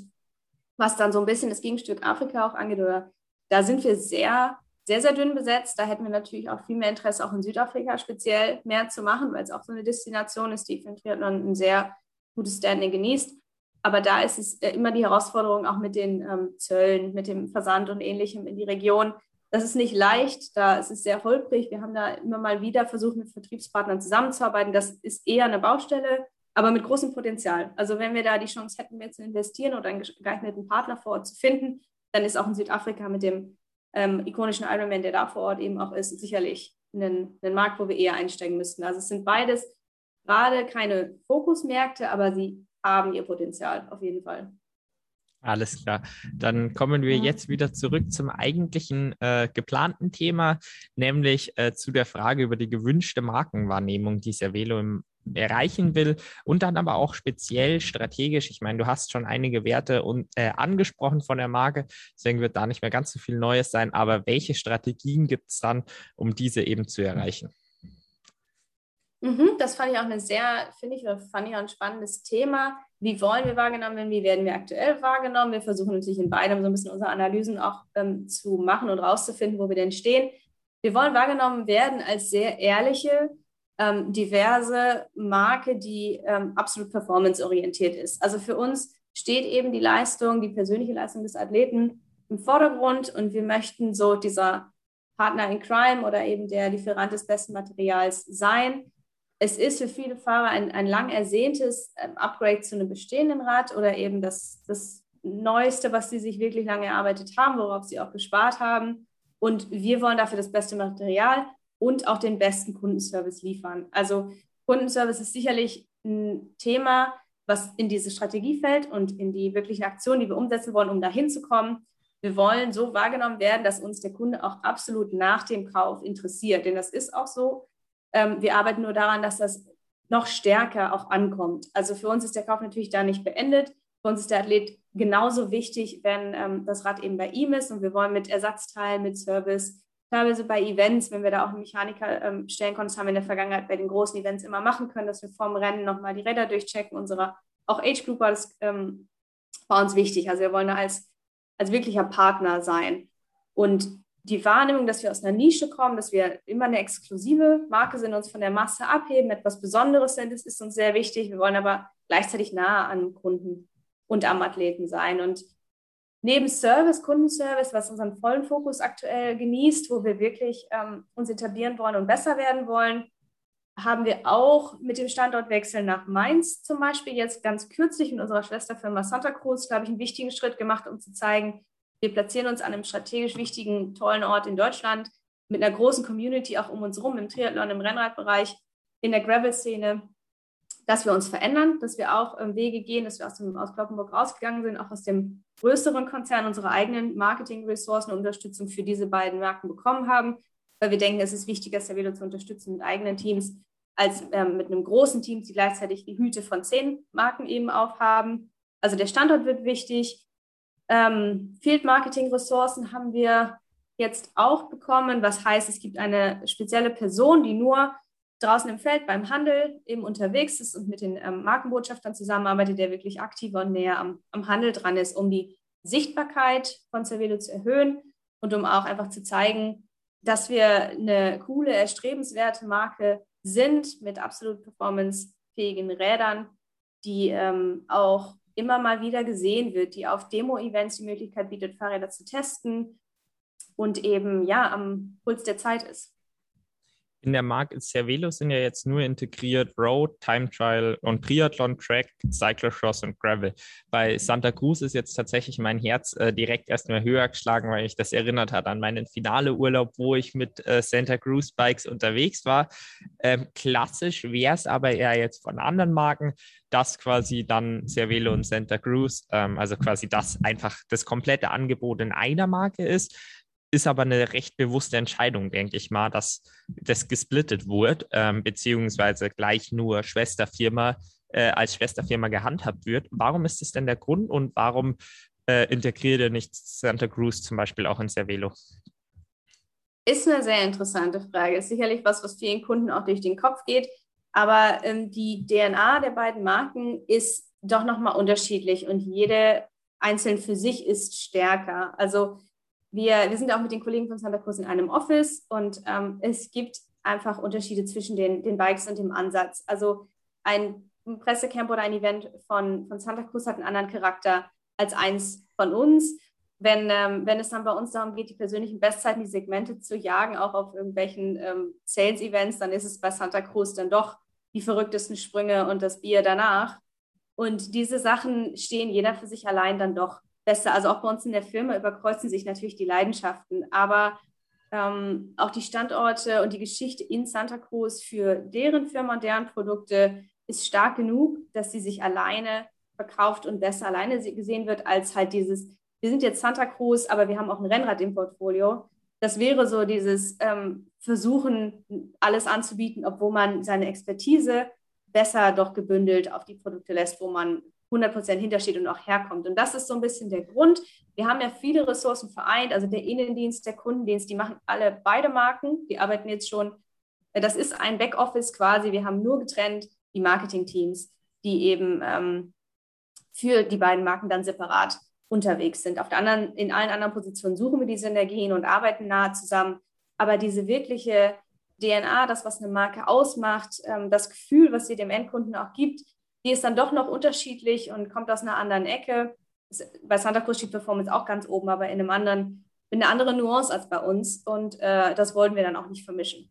was dann so ein bisschen das Gegenstück Afrika auch angeht, oder da sind wir sehr, sehr, sehr dünn besetzt. Da hätten wir natürlich auch viel mehr Interesse, auch in Südafrika speziell mehr zu machen, weil es auch so eine Destination ist, die für den Triathlon ein sehr gutes Standing genießt. Aber da ist es äh, immer die Herausforderung auch mit den ähm, Zöllen, mit dem Versand und ähnlichem in die Region. Das ist nicht leicht, da ist es sehr holprig. Wir haben da immer mal wieder versucht, mit Vertriebspartnern zusammenzuarbeiten. Das ist eher eine Baustelle, aber mit großem Potenzial. Also wenn wir da die Chance hätten, mehr zu investieren oder einen geeigneten Partner vor Ort zu finden, dann ist auch in Südafrika mit dem ähm, ikonischen Ironman, der da vor Ort eben auch ist, sicherlich ein, ein Markt, wo wir eher einsteigen müssten. Also es sind beides gerade keine Fokusmärkte, aber sie haben ihr Potenzial auf jeden Fall. Alles klar. Dann kommen wir jetzt wieder zurück zum eigentlichen äh, geplanten Thema, nämlich äh, zu der Frage über die gewünschte Markenwahrnehmung, die Cervelo im, erreichen will und dann aber auch speziell strategisch. Ich meine, du hast schon einige Werte und, äh, angesprochen von der Marke, deswegen wird da nicht mehr ganz so viel Neues sein, aber welche Strategien gibt es dann, um diese eben zu erreichen? Mhm, das fand ich auch eine sehr, finde ich, fand ich auch ein spannendes Thema. Wie wollen wir wahrgenommen werden? Wie werden wir aktuell wahrgenommen? Wir versuchen natürlich in beidem so ein bisschen unsere Analysen auch ähm, zu machen und rauszufinden, wo wir denn stehen. Wir wollen wahrgenommen werden als sehr ehrliche, ähm, diverse Marke, die ähm, absolut performanceorientiert ist. Also für uns steht eben die Leistung, die persönliche Leistung des Athleten im Vordergrund und wir möchten so dieser Partner in Crime oder eben der Lieferant des besten Materials sein es ist für viele Fahrer ein, ein lang ersehntes ähm, Upgrade zu einem bestehenden Rad oder eben das, das Neueste, was sie sich wirklich lange erarbeitet haben, worauf sie auch gespart haben. Und wir wollen dafür das beste Material und auch den besten Kundenservice liefern. Also Kundenservice ist sicherlich ein Thema, was in diese Strategie fällt und in die wirklichen Aktionen, die wir umsetzen wollen, um dahin zu kommen. Wir wollen so wahrgenommen werden, dass uns der Kunde auch absolut nach dem Kauf interessiert. Denn das ist auch so. Ähm, wir arbeiten nur daran, dass das noch stärker auch ankommt. Also für uns ist der Kauf natürlich da nicht beendet. Für uns ist der Athlet genauso wichtig, wenn ähm, das Rad eben bei ihm ist und wir wollen mit Ersatzteilen, mit Service, teilweise bei Events, wenn wir da auch einen Mechaniker ähm, stellen konnten, das haben wir in der Vergangenheit bei den großen Events immer machen können, dass wir vorm Rennen nochmal die Räder durchchecken. Unsere auch Age Group war das ähm, war uns wichtig. Also wir wollen da als, als wirklicher Partner sein. Und die Wahrnehmung, dass wir aus einer Nische kommen, dass wir immer eine exklusive Marke sind, uns von der Masse abheben, etwas Besonderes sind, das ist uns sehr wichtig. Wir wollen aber gleichzeitig nahe an Kunden und am Athleten sein. Und neben Service, Kundenservice, was unseren vollen Fokus aktuell genießt, wo wir wirklich ähm, uns etablieren wollen und besser werden wollen, haben wir auch mit dem Standortwechsel nach Mainz zum Beispiel jetzt ganz kürzlich mit unserer Schwesterfirma Santa Cruz, glaube ich, einen wichtigen Schritt gemacht, um zu zeigen, wir platzieren uns an einem strategisch wichtigen, tollen Ort in Deutschland mit einer großen Community auch um uns herum im Triathlon, im Rennradbereich, in der Gravel-Szene, dass wir uns verändern, dass wir auch ähm, Wege gehen, dass wir aus, dem, aus Kloppenburg rausgegangen sind, auch aus dem größeren Konzern unsere eigenen Marketing-Ressourcen und Unterstützung für diese beiden Marken bekommen haben, weil wir denken, es ist wichtiger, Cervelo zu unterstützen mit eigenen Teams, als ähm, mit einem großen Team, die gleichzeitig die Hüte von zehn Marken eben aufhaben. Also der Standort wird wichtig, ähm, Field Marketing Ressourcen haben wir jetzt auch bekommen, was heißt, es gibt eine spezielle Person, die nur draußen im Feld beim Handel eben unterwegs ist und mit den ähm, Markenbotschaftern zusammenarbeitet, der wirklich aktiver und näher am, am Handel dran ist, um die Sichtbarkeit von Cervelo zu erhöhen und um auch einfach zu zeigen, dass wir eine coole, erstrebenswerte Marke sind mit absolut performancefähigen Rädern, die ähm, auch immer mal wieder gesehen wird, die auf Demo-Events die Möglichkeit bietet, Fahrräder zu testen und eben ja am Puls der Zeit ist. In der Marke Cervelo sind ja jetzt nur integriert Road, Time Trial und Triathlon, Track, Cyclocross und Gravel. Bei Santa Cruz ist jetzt tatsächlich mein Herz äh, direkt erstmal höher geschlagen, weil ich das erinnert hat an meinen finale Urlaub, wo ich mit äh, Santa Cruz Bikes unterwegs war. Ähm, klassisch wäre es aber eher jetzt von anderen Marken, dass quasi dann Cervelo und Santa Cruz, ähm, also quasi das einfach das komplette Angebot in einer Marke ist ist aber eine recht bewusste Entscheidung, denke ich mal, dass das gesplittet wurde, ähm, beziehungsweise gleich nur Schwesterfirma äh, als Schwesterfirma gehandhabt wird. Warum ist das denn der Grund und warum äh, integriert ihr nicht Santa Cruz zum Beispiel auch in Cervelo? Ist eine sehr interessante Frage. Ist sicherlich was, was vielen Kunden auch durch den Kopf geht. Aber ähm, die DNA der beiden Marken ist doch nochmal unterschiedlich und jede einzeln für sich ist stärker. Also wir, wir sind auch mit den Kollegen von Santa Cruz in einem Office und ähm, es gibt einfach Unterschiede zwischen den, den Bikes und dem Ansatz. Also ein Pressecamp oder ein Event von, von Santa Cruz hat einen anderen Charakter als eins von uns. Wenn, ähm, wenn es dann bei uns darum geht, die persönlichen Bestzeiten, die Segmente zu jagen, auch auf irgendwelchen ähm, Sales-Events, dann ist es bei Santa Cruz dann doch die verrücktesten Sprünge und das Bier danach. Und diese Sachen stehen jeder für sich allein dann doch besser. Also auch bei uns in der Firma überkreuzen sich natürlich die Leidenschaften, aber ähm, auch die Standorte und die Geschichte in Santa Cruz für deren Firma und deren Produkte ist stark genug, dass sie sich alleine verkauft und besser alleine gesehen wird, als halt dieses, wir sind jetzt Santa Cruz, aber wir haben auch ein Rennrad im Portfolio. Das wäre so dieses ähm, Versuchen, alles anzubieten, obwohl man seine Expertise besser doch gebündelt auf die Produkte lässt, wo man 100% hintersteht und auch herkommt. Und das ist so ein bisschen der Grund. Wir haben ja viele Ressourcen vereint, also der Innendienst, der Kundendienst, die machen alle beide Marken. Die arbeiten jetzt schon, äh, das ist ein Backoffice quasi. Wir haben nur getrennt die Marketingteams, die eben ähm, für die beiden Marken dann separat unterwegs sind. Auf der anderen, in allen anderen Positionen suchen wir die Synergien und arbeiten nahe zusammen. Aber diese wirkliche DNA, das, was eine Marke ausmacht, ähm, das Gefühl, was sie dem Endkunden auch gibt, die ist dann doch noch unterschiedlich und kommt aus einer anderen Ecke. Bei Santa Cruz steht Performance auch ganz oben, aber in einem anderen, in einer anderen Nuance als bei uns. Und äh, das wollten wir dann auch nicht vermischen.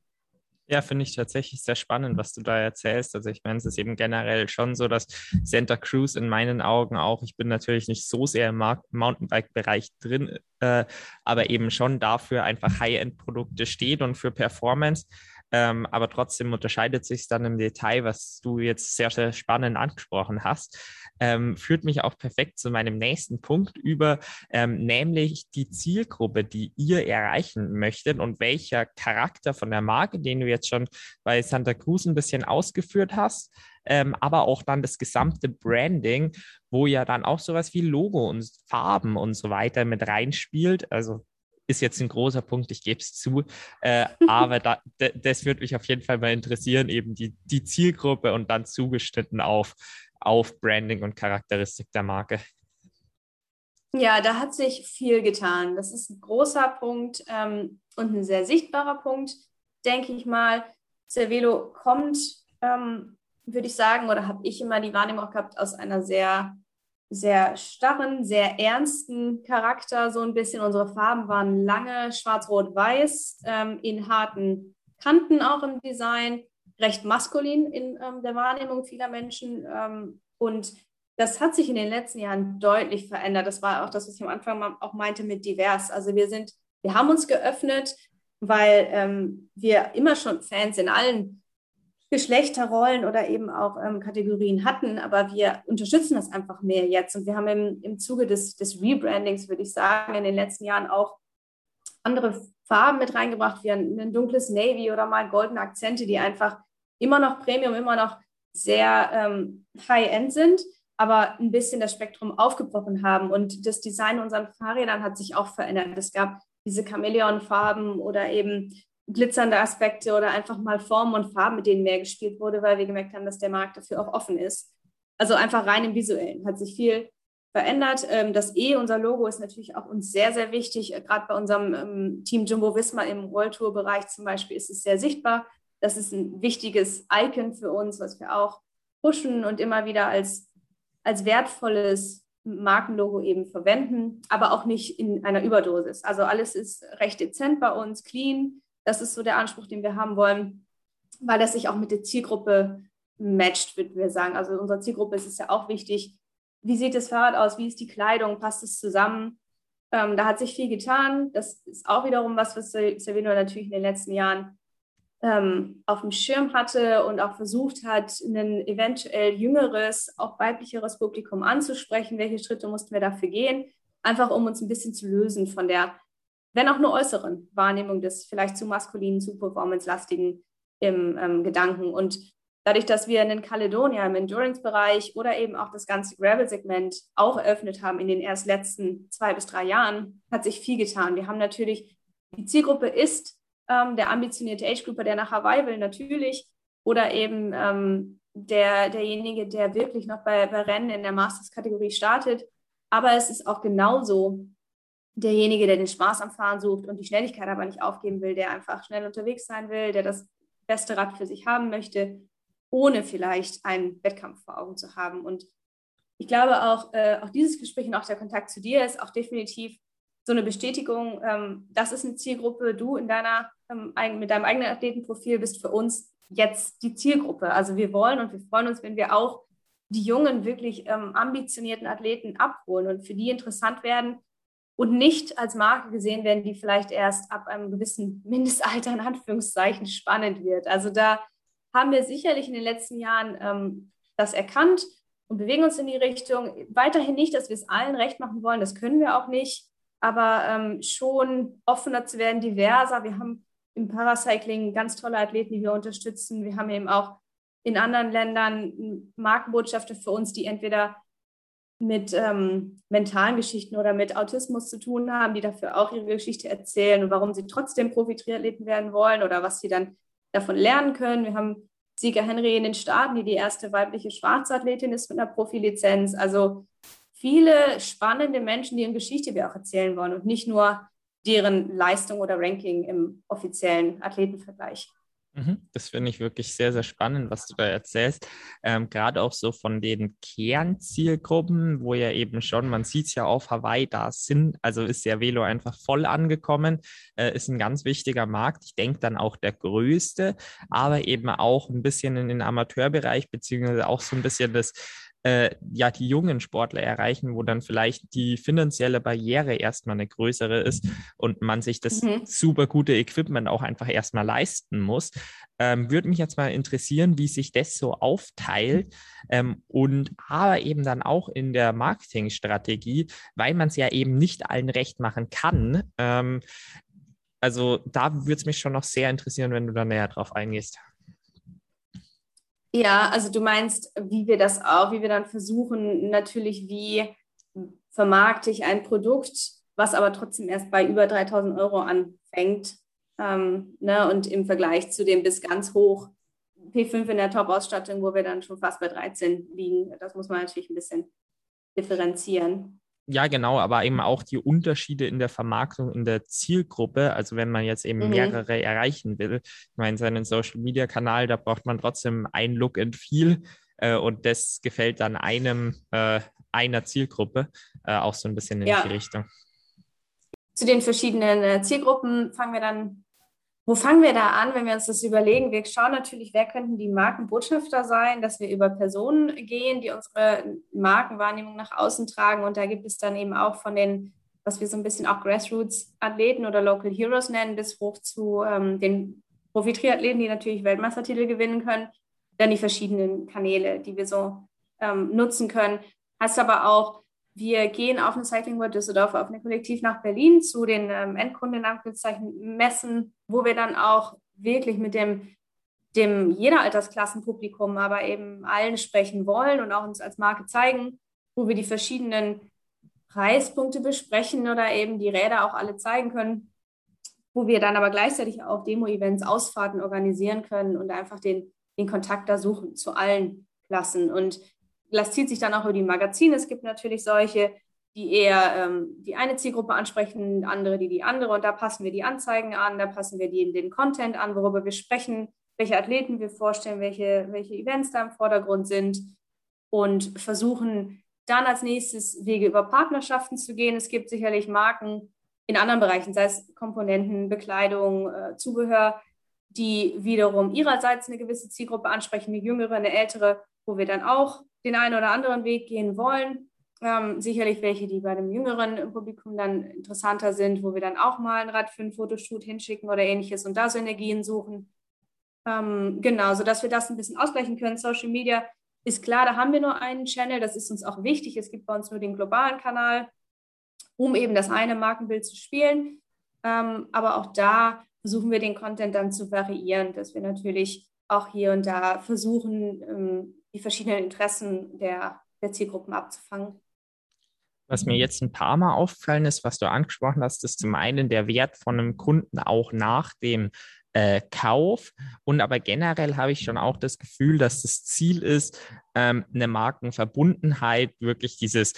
Ja, finde ich tatsächlich sehr spannend, was du da erzählst. Also ich meine, es ist eben generell schon so, dass Santa Cruz in meinen Augen auch, ich bin natürlich nicht so sehr im Mountainbike-Bereich drin, äh, aber eben schon dafür einfach High-End-Produkte steht und für Performance. Ähm, aber trotzdem unterscheidet sich dann im Detail, was du jetzt sehr, sehr spannend angesprochen hast. Ähm, führt mich auch perfekt zu meinem nächsten Punkt über, ähm, nämlich die Zielgruppe, die ihr erreichen möchtet und welcher Charakter von der Marke, den du jetzt schon bei Santa Cruz ein bisschen ausgeführt hast, ähm, aber auch dann das gesamte Branding, wo ja dann auch sowas wie Logo und Farben und so weiter mit reinspielt. Also ist jetzt ein großer Punkt, ich gebe es zu. Äh, (laughs) aber da, das würde mich auf jeden Fall mal interessieren, eben die, die Zielgruppe und dann zugeschnitten auf, auf Branding und Charakteristik der Marke. Ja, da hat sich viel getan. Das ist ein großer Punkt ähm, und ein sehr sichtbarer Punkt, denke ich mal. Cervelo kommt, ähm, würde ich sagen, oder habe ich immer die Wahrnehmung gehabt, aus einer sehr sehr starren, sehr ernsten Charakter, so ein bisschen. Unsere Farben waren lange schwarz-rot-weiß, ähm, in harten Kanten auch im Design, recht maskulin in ähm, der Wahrnehmung vieler Menschen. Ähm, und das hat sich in den letzten Jahren deutlich verändert. Das war auch das, was ich am Anfang auch meinte mit divers. Also wir sind, wir haben uns geöffnet, weil ähm, wir immer schon Fans in allen Geschlechterrollen oder eben auch ähm, Kategorien hatten, aber wir unterstützen das einfach mehr jetzt. Und wir haben im, im Zuge des, des Rebrandings, würde ich sagen, in den letzten Jahren auch andere Farben mit reingebracht, wie ein, ein dunkles Navy oder mal goldene Akzente, die einfach immer noch Premium, immer noch sehr ähm, high-end sind, aber ein bisschen das Spektrum aufgebrochen haben. Und das Design unserer Fahrrädern hat sich auch verändert. Es gab diese Chamäleon-Farben oder eben glitzernde Aspekte oder einfach mal Formen und Farben, mit denen mehr gespielt wurde, weil wir gemerkt haben, dass der Markt dafür auch offen ist. Also einfach rein im Visuellen hat sich viel verändert. Ähm, das E, unser Logo, ist natürlich auch uns sehr, sehr wichtig. Äh, gerade bei unserem ähm, Team Jumbo Visma im World Tour Bereich zum Beispiel ist es sehr sichtbar. Das ist ein wichtiges Icon für uns, was wir auch pushen und immer wieder als, als wertvolles Markenlogo eben verwenden, aber auch nicht in einer Überdosis. Also alles ist recht dezent bei uns, clean, Das ist so der Anspruch, den wir haben wollen, weil das sich auch mit der Zielgruppe matcht, würden wir sagen. Also unserer Zielgruppe ist es ja auch wichtig, wie sieht das Fahrrad aus, wie ist die Kleidung, passt es zusammen? Ähm, da hat sich viel getan. Das ist auch wiederum was, was Cervino natürlich in den letzten Jahren ähm, auf dem Schirm hatte und auch versucht hat, ein eventuell jüngeres, auch weiblicheres Publikum anzusprechen. Welche Schritte mussten wir dafür gehen? Einfach um uns ein bisschen zu lösen von der, wenn auch nur äußeren Wahrnehmung des vielleicht zu maskulinen, zu performance-lastigen im ähm, Gedanken. Und dadurch, dass wir einen Caledonia im Endurance-Bereich oder eben auch das ganze Gravel-Segment auch eröffnet haben in den erst letzten zwei bis drei Jahren, hat sich viel getan. Wir haben natürlich, die Zielgruppe ist ähm, der ambitionierte Age-Grouper, der nach Hawaii will, natürlich. Oder eben ähm, der, derjenige, der wirklich noch bei, bei Rennen in der Masters-Kategorie startet. Aber es ist auch genauso derjenige, der den Spaß am Fahren sucht und die Schnelligkeit aber nicht aufgeben will, der einfach schnell unterwegs sein will, der das beste Rad für sich haben möchte, ohne vielleicht einen Wettkampf vor Augen zu haben. Und ich glaube auch, äh, auch dieses Gespräch und auch der Kontakt zu dir ist auch definitiv so eine Bestätigung, ähm, das ist eine Zielgruppe, du in deiner, ähm, mit deinem eigenen Athletenprofil bist für uns jetzt die Zielgruppe. Also wir wollen und wir freuen uns, wenn wir auch die jungen, wirklich ähm, ambitionierten Athleten abholen und für die interessant werden und nicht als Marke gesehen werden, die vielleicht erst ab einem gewissen Mindestalter in Anführungszeichen spannend wird. Also da haben wir sicherlich in den letzten Jahren ähm, das erkannt und bewegen uns in die Richtung. Weiterhin nicht, dass wir es allen recht machen wollen, das können wir auch nicht aber ähm, schon offener zu werden, diverser. Wir haben im Paracycling ganz tolle Athleten, die wir unterstützen. Wir haben eben auch in anderen Ländern Markenbotschafter für uns, die entweder mit ähm, mentalen Geschichten oder mit Autismus zu tun haben, die dafür auch ihre Geschichte erzählen und warum sie trotzdem Profi-Triathleten werden wollen oder was sie dann davon lernen können. Wir haben Sieger Henry in den Staaten, die die erste weibliche Schwarzathletin ist mit einer Profilizenz. Also viele spannende Menschen, deren Geschichte wir auch erzählen wollen und nicht nur deren Leistung oder Ranking im offiziellen Athletenvergleich. Mhm, das finde ich wirklich sehr, sehr spannend, was du da erzählst. Ähm, Gerade auch so von den Kernzielgruppen, wo ja eben schon, man sieht es ja auf Hawaii, da sind, also ist ja Velo einfach voll angekommen, äh, ist ein ganz wichtiger Markt. Ich denke dann auch der größte, aber eben auch ein bisschen in den Amateurbereich, beziehungsweise auch so ein bisschen das äh, ja die jungen Sportler erreichen, wo dann vielleicht die finanzielle Barriere erstmal eine größere ist und man sich das mhm. super gute Equipment auch einfach erstmal leisten muss. Ähm, würde mich jetzt mal interessieren, wie sich das so aufteilt ähm, und aber eben dann auch in der Marketingstrategie, weil man es ja eben nicht allen recht machen kann. Ähm, also da würde es mich schon noch sehr interessieren, wenn du da näher drauf eingehst. Ja, also du meinst, wie wir das auch, wie wir dann versuchen, natürlich, wie vermarkte ich ein Produkt, was aber trotzdem erst bei über 3000 Euro anfängt. Ähm, ne, und im Vergleich zu dem bis ganz hoch P5 in der Top-Ausstattung, wo wir dann schon fast bei 13 liegen. Das muss man natürlich ein bisschen differenzieren. Ja, genau, aber eben auch die Unterschiede in der Vermarktung in der Zielgruppe. Also wenn man jetzt eben mhm. mehrere erreichen will. Ich meine, seinen Social Media Kanal, da braucht man trotzdem ein Look and Feel. Äh, und das gefällt dann einem äh, einer Zielgruppe äh, auch so ein bisschen in ja. die Richtung. Zu den verschiedenen äh, Zielgruppen fangen wir dann wo fangen wir da an, wenn wir uns das überlegen? Wir schauen natürlich, wer könnten die Markenbotschafter sein, dass wir über Personen gehen, die unsere Markenwahrnehmung nach außen tragen. Und da gibt es dann eben auch von den, was wir so ein bisschen auch Grassroots-Athleten oder Local Heroes nennen, bis hoch zu ähm, den Profi-Triathleten, die natürlich Weltmeistertitel gewinnen können. Dann die verschiedenen Kanäle, die wir so ähm, nutzen können. Heißt aber auch, wir gehen auf eine Cycling World Düsseldorf, auf eine Kollektiv nach Berlin zu den ähm, Endkunden, in Messen, wo wir dann auch wirklich mit dem, dem jeder Altersklassenpublikum, aber eben allen sprechen wollen und auch uns als Marke zeigen, wo wir die verschiedenen Preispunkte besprechen oder eben die Räder auch alle zeigen können, wo wir dann aber gleichzeitig auch Demo-Events, Ausfahrten organisieren können und einfach den, den Kontakt da suchen zu allen Klassen. Und das zieht sich dann auch über die Magazine. Es gibt natürlich solche, die eher ähm, die eine Zielgruppe ansprechen, andere, die die andere. Und da passen wir die Anzeigen an, da passen wir die, den Content an, worüber wir sprechen, welche Athleten wir vorstellen, welche, welche Events da im Vordergrund sind und versuchen dann als nächstes Wege über Partnerschaften zu gehen. Es gibt sicherlich Marken, in anderen Bereichen, sei es Komponenten, Bekleidung, äh, Zubehör, die wiederum ihrerseits eine gewisse Zielgruppe ansprechen, eine jüngere, eine ältere, wo wir dann auch den einen oder anderen Weg gehen wollen. Ähm, sicherlich welche, die bei dem jüngeren Publikum dann interessanter sind, wo wir dann auch mal ein Rad für ein Fotoshoot hinschicken oder ähnliches und da Synergien suchen. Ähm, genau, sodass wir das ein bisschen ausgleichen können. Social Media ist klar, da haben wir nur einen Channel, das ist uns auch wichtig. Es gibt bei uns nur den globalen Kanal, um eben das eine Markenbild zu spielen. Ähm, aber auch da versuchen wir den Content dann zu variieren, dass wir natürlich auch hier und da versuchen, ähm, die verschiedenen Interessen der, der Zielgruppen abzufangen. Was mir jetzt ein paar Mal aufgefallen ist, was du angesprochen hast, ist zum einen der Wert von einem Kunden auch nach dem äh, Kauf. Und aber generell habe ich schon auch das Gefühl, dass das Ziel ist, ähm, eine Markenverbundenheit, wirklich dieses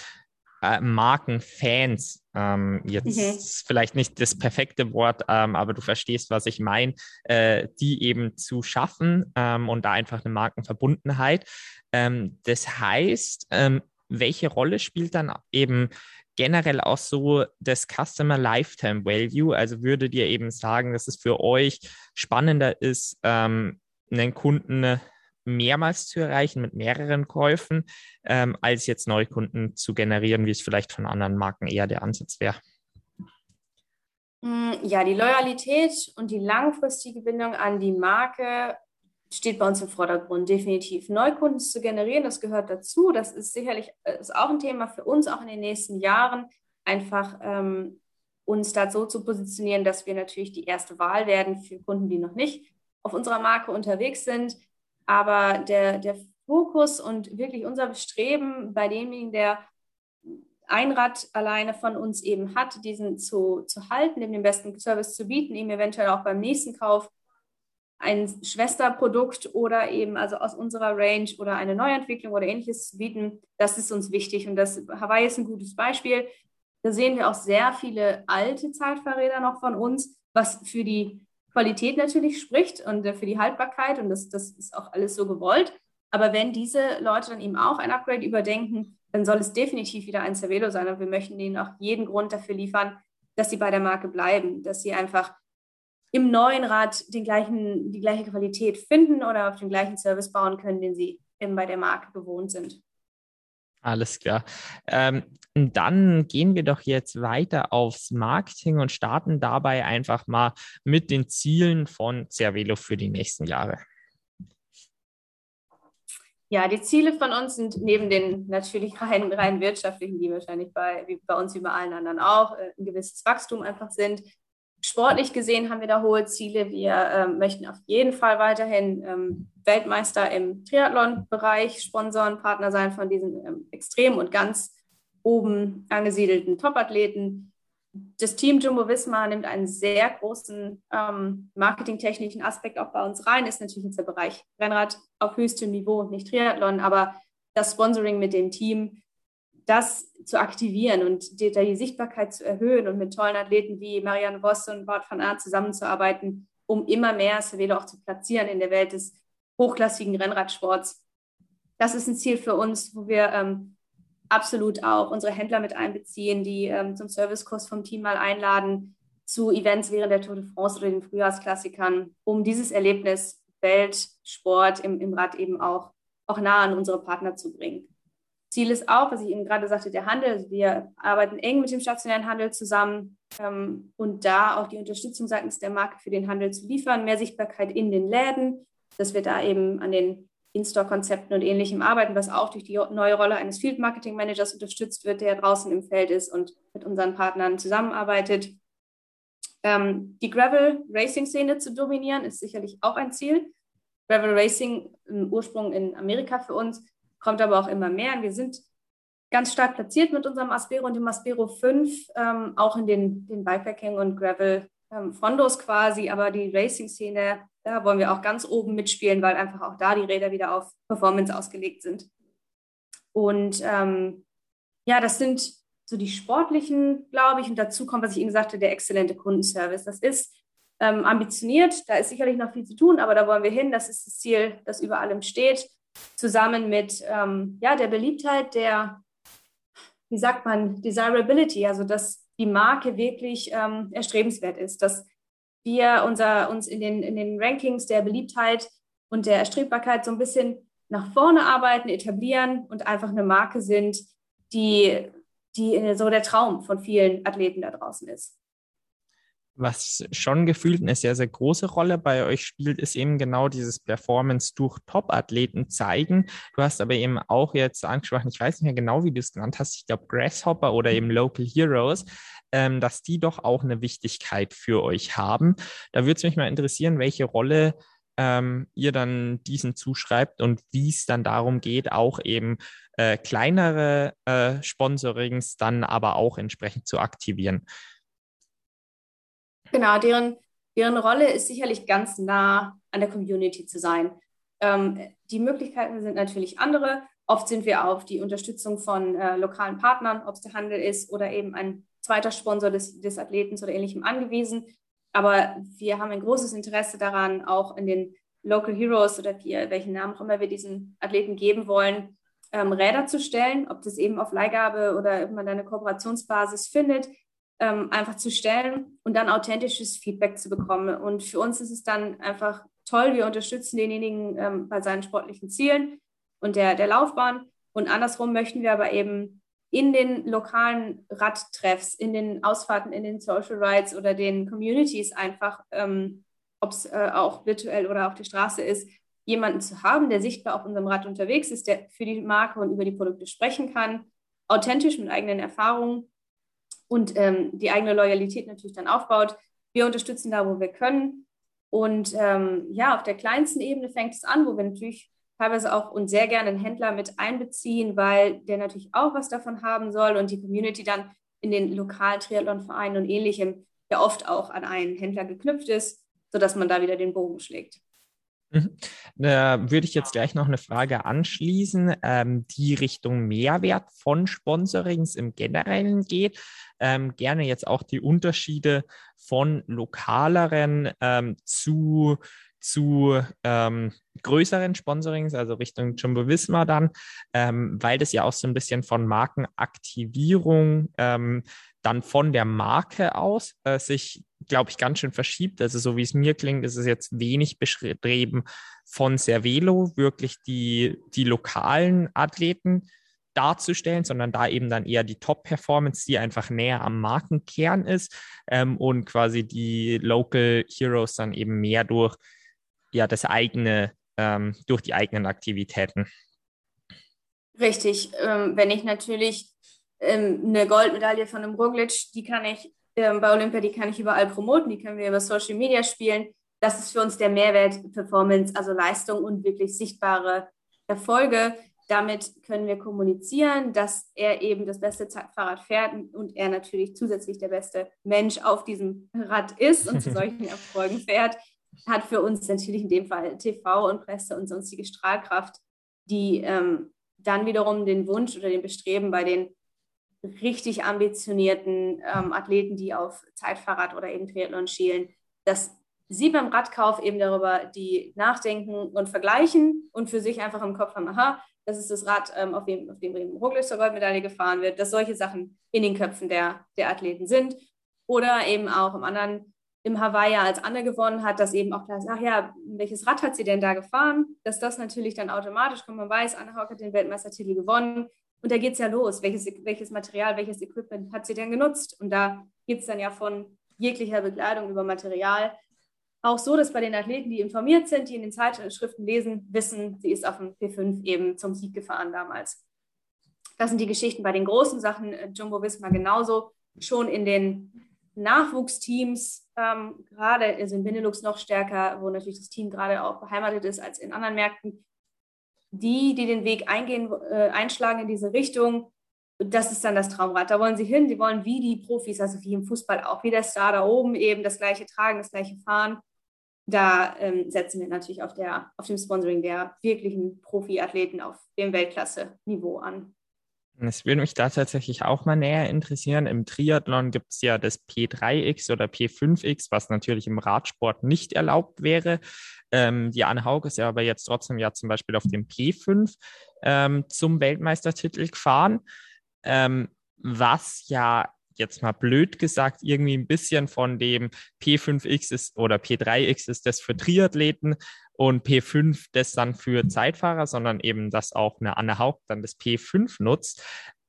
äh, Markenfans, ähm, jetzt mhm. vielleicht nicht das perfekte Wort, ähm, aber du verstehst, was ich meine, äh, die eben zu schaffen ähm, und da einfach eine Markenverbundenheit. Ähm, das heißt, ähm, welche Rolle spielt dann eben generell auch so das Customer Lifetime Value? Also würdet ihr eben sagen, dass es für euch spannender ist, ähm, einen Kunden mehrmals zu erreichen mit mehreren Käufen, ähm, als jetzt Neukunden zu generieren, wie es vielleicht von anderen Marken eher der Ansatz wäre? Mm, ja, die Loyalität und die langfristige Bindung an die Marke steht bei uns im Vordergrund, definitiv. Neukunden zu generieren, das gehört dazu. Das ist sicherlich äh, ist auch ein Thema für uns, auch in den nächsten Jahren, einfach ähm, uns da so zu positionieren, dass wir natürlich die erste Wahl werden für Kunden, die noch nicht auf unserer Marke unterwegs sind. Aber der, der Fokus und wirklich unser Bestreben bei demjenigen, der ein Rad alleine von uns eben hat, diesen zu, zu halten, dem den besten Service zu bieten, ihm eventuell auch beim nächsten Kauf ein Schwesterprodukt oder eben also aus unserer Range oder eine Neuentwicklung oder ähnliches zu bieten, das ist uns wichtig. Und das Hawaii ist ein gutes Beispiel. Da sehen wir auch sehr viele alte Zeitfahrräder noch von uns, was für die Qualität natürlich spricht und für die Haltbarkeit. Und das, das ist auch alles so gewollt. Aber wenn diese Leute dann eben auch ein Upgrade überdenken, dann soll es definitiv wieder ein Cervelo sein. Und wir möchten ihnen auch jeden Grund dafür liefern, dass sie bei der Marke bleiben, dass sie einfach im neuen Rad den gleichen, die gleiche Qualität finden oder auf den gleichen Service bauen können, den sie eben bei der Marke gewohnt sind. Alles klar. Ähm, dann gehen wir doch jetzt weiter aufs Marketing und starten dabei einfach mal mit den Zielen von Cervelo für die nächsten Jahre. Ja, die Ziele von uns sind neben den natürlich rein, rein wirtschaftlichen, die wahrscheinlich bei, wie bei uns wie bei allen anderen auch, äh, ein gewisses Wachstum einfach sind, Sportlich gesehen haben wir da hohe Ziele. Wir ähm, möchten auf jeden Fall weiterhin ähm, Weltmeister im Triathlon-Bereich, Sponsoren, Partner sein von diesen ähm, extrem und ganz oben angesiedelten Topathleten. Das Team Jumbo Visma nimmt einen sehr großen ähm, marketingtechnischen Aspekt auch bei uns rein, ist natürlich jetzt der Bereich Rennrad auf höchstem Niveau, nicht Triathlon, aber das Sponsoring mit dem Team das zu aktivieren und die, die, Sichtbarkeit zu erhöhen und mit tollen Athleten wie Marianne Voss und Bart van Aert zusammenzuarbeiten, um immer mehr Cervelo auch zu platzieren in der Welt des hochklassigen Rennradsports. Das ist ein Ziel für uns, wo wir ähm, absolut auch unsere Händler mit einbeziehen, die ähm, zum Servicekurs vom Team mal einladen zu Events während der Tour de France oder den Frühjahrsklassikern, um dieses Erlebnis Weltsport im, im Rad eben auch, auch nah an unsere Partner zu bringen. Ziel ist auch, was ich eben gerade sagte, der Handel. Also wir arbeiten eng mit dem stationären Handel zusammen ähm, und da auch die Unterstützung seitens der Marke für den Handel zu liefern, mehr Sichtbarkeit in den Läden, dass wir da eben an den In-Store-Konzepten und Ähnlichem arbeiten, was auch durch die neue Rolle eines Field Marketing Managers unterstützt wird, der draußen im Feld ist und mit unseren Partnern zusammenarbeitet. Ähm, die Gravel Racing Szene zu dominieren ist sicherlich auch ein Ziel. Gravel Racing, ein Ursprung in Amerika für uns, kommt aber auch immer mehr. Wir sind ganz stark platziert mit unserem Aspero und dem Aspero 5, ähm, auch in den, den Bikepacking und Gravel ähm, Fondos quasi, aber die Racing-Szene, da wollen wir auch ganz oben mitspielen, weil einfach auch da die Räder wieder auf Performance ausgelegt sind. Und ähm, ja, das sind so die sportlichen, glaube ich, und dazu kommt, was ich Ihnen sagte, der exzellente Kundenservice. Das ist ähm, ambitioniert, da ist sicherlich noch viel zu tun, aber da wollen wir hin. Das ist das Ziel, das über allem steht zusammen mit ähm, ja, der Beliebtheit, der, wie sagt man, Desirability, also dass die Marke wirklich ähm, erstrebenswert ist, dass wir unser, uns in den, in den Rankings der Beliebtheit und der Erstrebbarkeit so ein bisschen nach vorne arbeiten, etablieren und einfach eine Marke sind, die, die so der Traum von vielen Athleten da draußen ist. Was schon gefühlt eine sehr, sehr große Rolle bei euch spielt, ist eben genau dieses Performance durch Top-Athleten zeigen. Du hast aber eben auch jetzt angesprochen, ich weiß nicht mehr genau, wie du es genannt hast, ich glaube Grasshopper oder eben Local Heroes, ähm, dass die doch auch eine Wichtigkeit für euch haben. Da würde es mich mal interessieren, welche Rolle ähm, ihr dann diesen zuschreibt und wie es dann darum geht, auch eben äh, kleinere äh, Sponsorings dann aber auch entsprechend zu aktivieren. Genau, deren, deren Rolle ist sicherlich ganz nah an der Community zu sein. Ähm, die Möglichkeiten sind natürlich andere. Oft sind wir auf die Unterstützung von äh, lokalen Partnern, ob es der Handel ist oder eben ein zweiter Sponsor des, des Athleten oder ähnlichem angewiesen. Aber wir haben ein großes Interesse daran, auch in den Local Heroes oder wie, welchen Namen auch immer wir diesen Athleten geben wollen, ähm, Räder zu stellen, ob das eben auf Leihgabe oder ob man da eine Kooperationsbasis findet, ähm, einfach zu stellen und dann authentisches Feedback zu bekommen. Und für uns ist es dann einfach toll, wir unterstützen denjenigen ähm, bei seinen sportlichen Zielen und der, der Laufbahn. Und andersrum möchten wir aber eben in den lokalen Radtreffs, in den Ausfahrten, in den Social Rides oder den Communities einfach, ähm, ob es äh, auch virtuell oder auf der Straße ist, jemanden zu haben, der sichtbar auf unserem Rad unterwegs ist, der für die Marke und über die Produkte sprechen kann, authentisch mit eigenen Erfahrungen und ähm, die eigene Loyalität natürlich dann aufbaut. Wir unterstützen da, wo wir können. Und ähm, ja, auf der kleinsten Ebene fängt es an, wo wir natürlich teilweise auch und sehr gerne einen Händler mit einbeziehen, weil der natürlich auch was davon haben soll und die Community dann in den lokalen Triathlonvereinen und ähnlichem ja oft auch an einen Händler geknüpft ist, sodass man da wieder den Bogen schlägt. Mhm. Da würde ich jetzt gleich noch eine Frage anschließen, ähm, die Richtung Mehrwert von Sponsorings im Generellen geht. Ähm, gerne jetzt auch die Unterschiede von lokaleren ähm, zu zu ähm, größeren Sponsorings, also Richtung Jumbo Visma dann, ähm, weil das ja auch so ein bisschen von Markenaktivierung ähm, dann von der Marke aus äh, sich, glaube ich, ganz schön verschiebt. Also so wie es mir klingt, ist es jetzt wenig beschrieben von Cervelo, wirklich die, die lokalen Athleten darzustellen, sondern da eben dann eher die Top-Performance, die einfach näher am Markenkern ist ähm, und quasi die Local Heroes dann eben mehr durch ja das eigene, ähm, durch die eigenen Aktivitäten. Richtig. Ähm, wenn ich natürlich ähm, eine Goldmedaille von einem Roglic, die kann ich ähm, bei Olympia, die kann ich überall promoten, die können wir über Social Media spielen. Das ist für uns der Mehrwert Performance, also Leistung und wirklich sichtbare Erfolge. Damit können wir kommunizieren, dass er eben das beste Fahrrad fährt und er natürlich zusätzlich der beste Mensch auf diesem Rad ist und zu (laughs) solchen Erfolgen fährt hat für uns natürlich in dem Fall TV und Presse und sonstige Strahlkraft, die ähm, dann wiederum den Wunsch oder den Bestreben bei den richtig ambitionierten ähm, Athleten, die auf Zeitfahrrad oder eben Triathlon schielen, dass sie beim Radkauf eben darüber die nachdenken und vergleichen und für sich einfach im Kopf haben, aha, das ist das Rad, ähm, auf, dem, auf dem eben Roglic zur Goldmedaille gefahren wird, dass solche Sachen in den Köpfen der, der Athleten sind. Oder eben auch im anderen im Hawaii, als Anne gewonnen hat, dass eben auch klar ist, ach ja, welches Rad hat sie denn da gefahren? Dass das natürlich dann automatisch kommt, man weiß, Anne Haug hat den Weltmeistertitel gewonnen. Und da geht es ja los. Welches, welches Material, welches Equipment hat sie denn genutzt? Und da geht es dann ja von jeglicher Bekleidung über Material. Auch so, dass bei den Athleten, die informiert sind, die in den Zeitschriften lesen, wissen, sie ist auf dem P5 eben zum Sieg gefahren damals. Das sind die Geschichten bei den großen Sachen. Jumbo Visma genauso schon in den Nachwuchsteams, ähm, gerade also in Benelux noch stärker, wo natürlich das Team gerade auch beheimatet ist als in anderen Märkten, die, die den Weg eingehen, äh, einschlagen in diese Richtung, das ist dann das Traumrad. Da wollen sie hin, sie wollen wie die Profis, also wie im Fußball auch, wie der Star da oben eben das gleiche tragen, das gleiche fahren. Da ähm, setzen wir natürlich auf, der, auf dem Sponsoring der wirklichen Profiathleten auf dem Weltklasse-Niveau an. Es würde mich da tatsächlich auch mal näher interessieren. Im Triathlon gibt es ja das P3X oder P5X, was natürlich im Radsport nicht erlaubt wäre. Ähm, die Anne Haug ist ja aber jetzt trotzdem ja zum Beispiel auf dem P5 ähm, zum Weltmeistertitel gefahren, ähm, was ja jetzt mal blöd gesagt, irgendwie ein bisschen von dem P5X ist oder P3X ist das für Triathleten und P5 das dann für Zeitfahrer, sondern eben, dass auch eine Anne Haupt dann das P5 nutzt.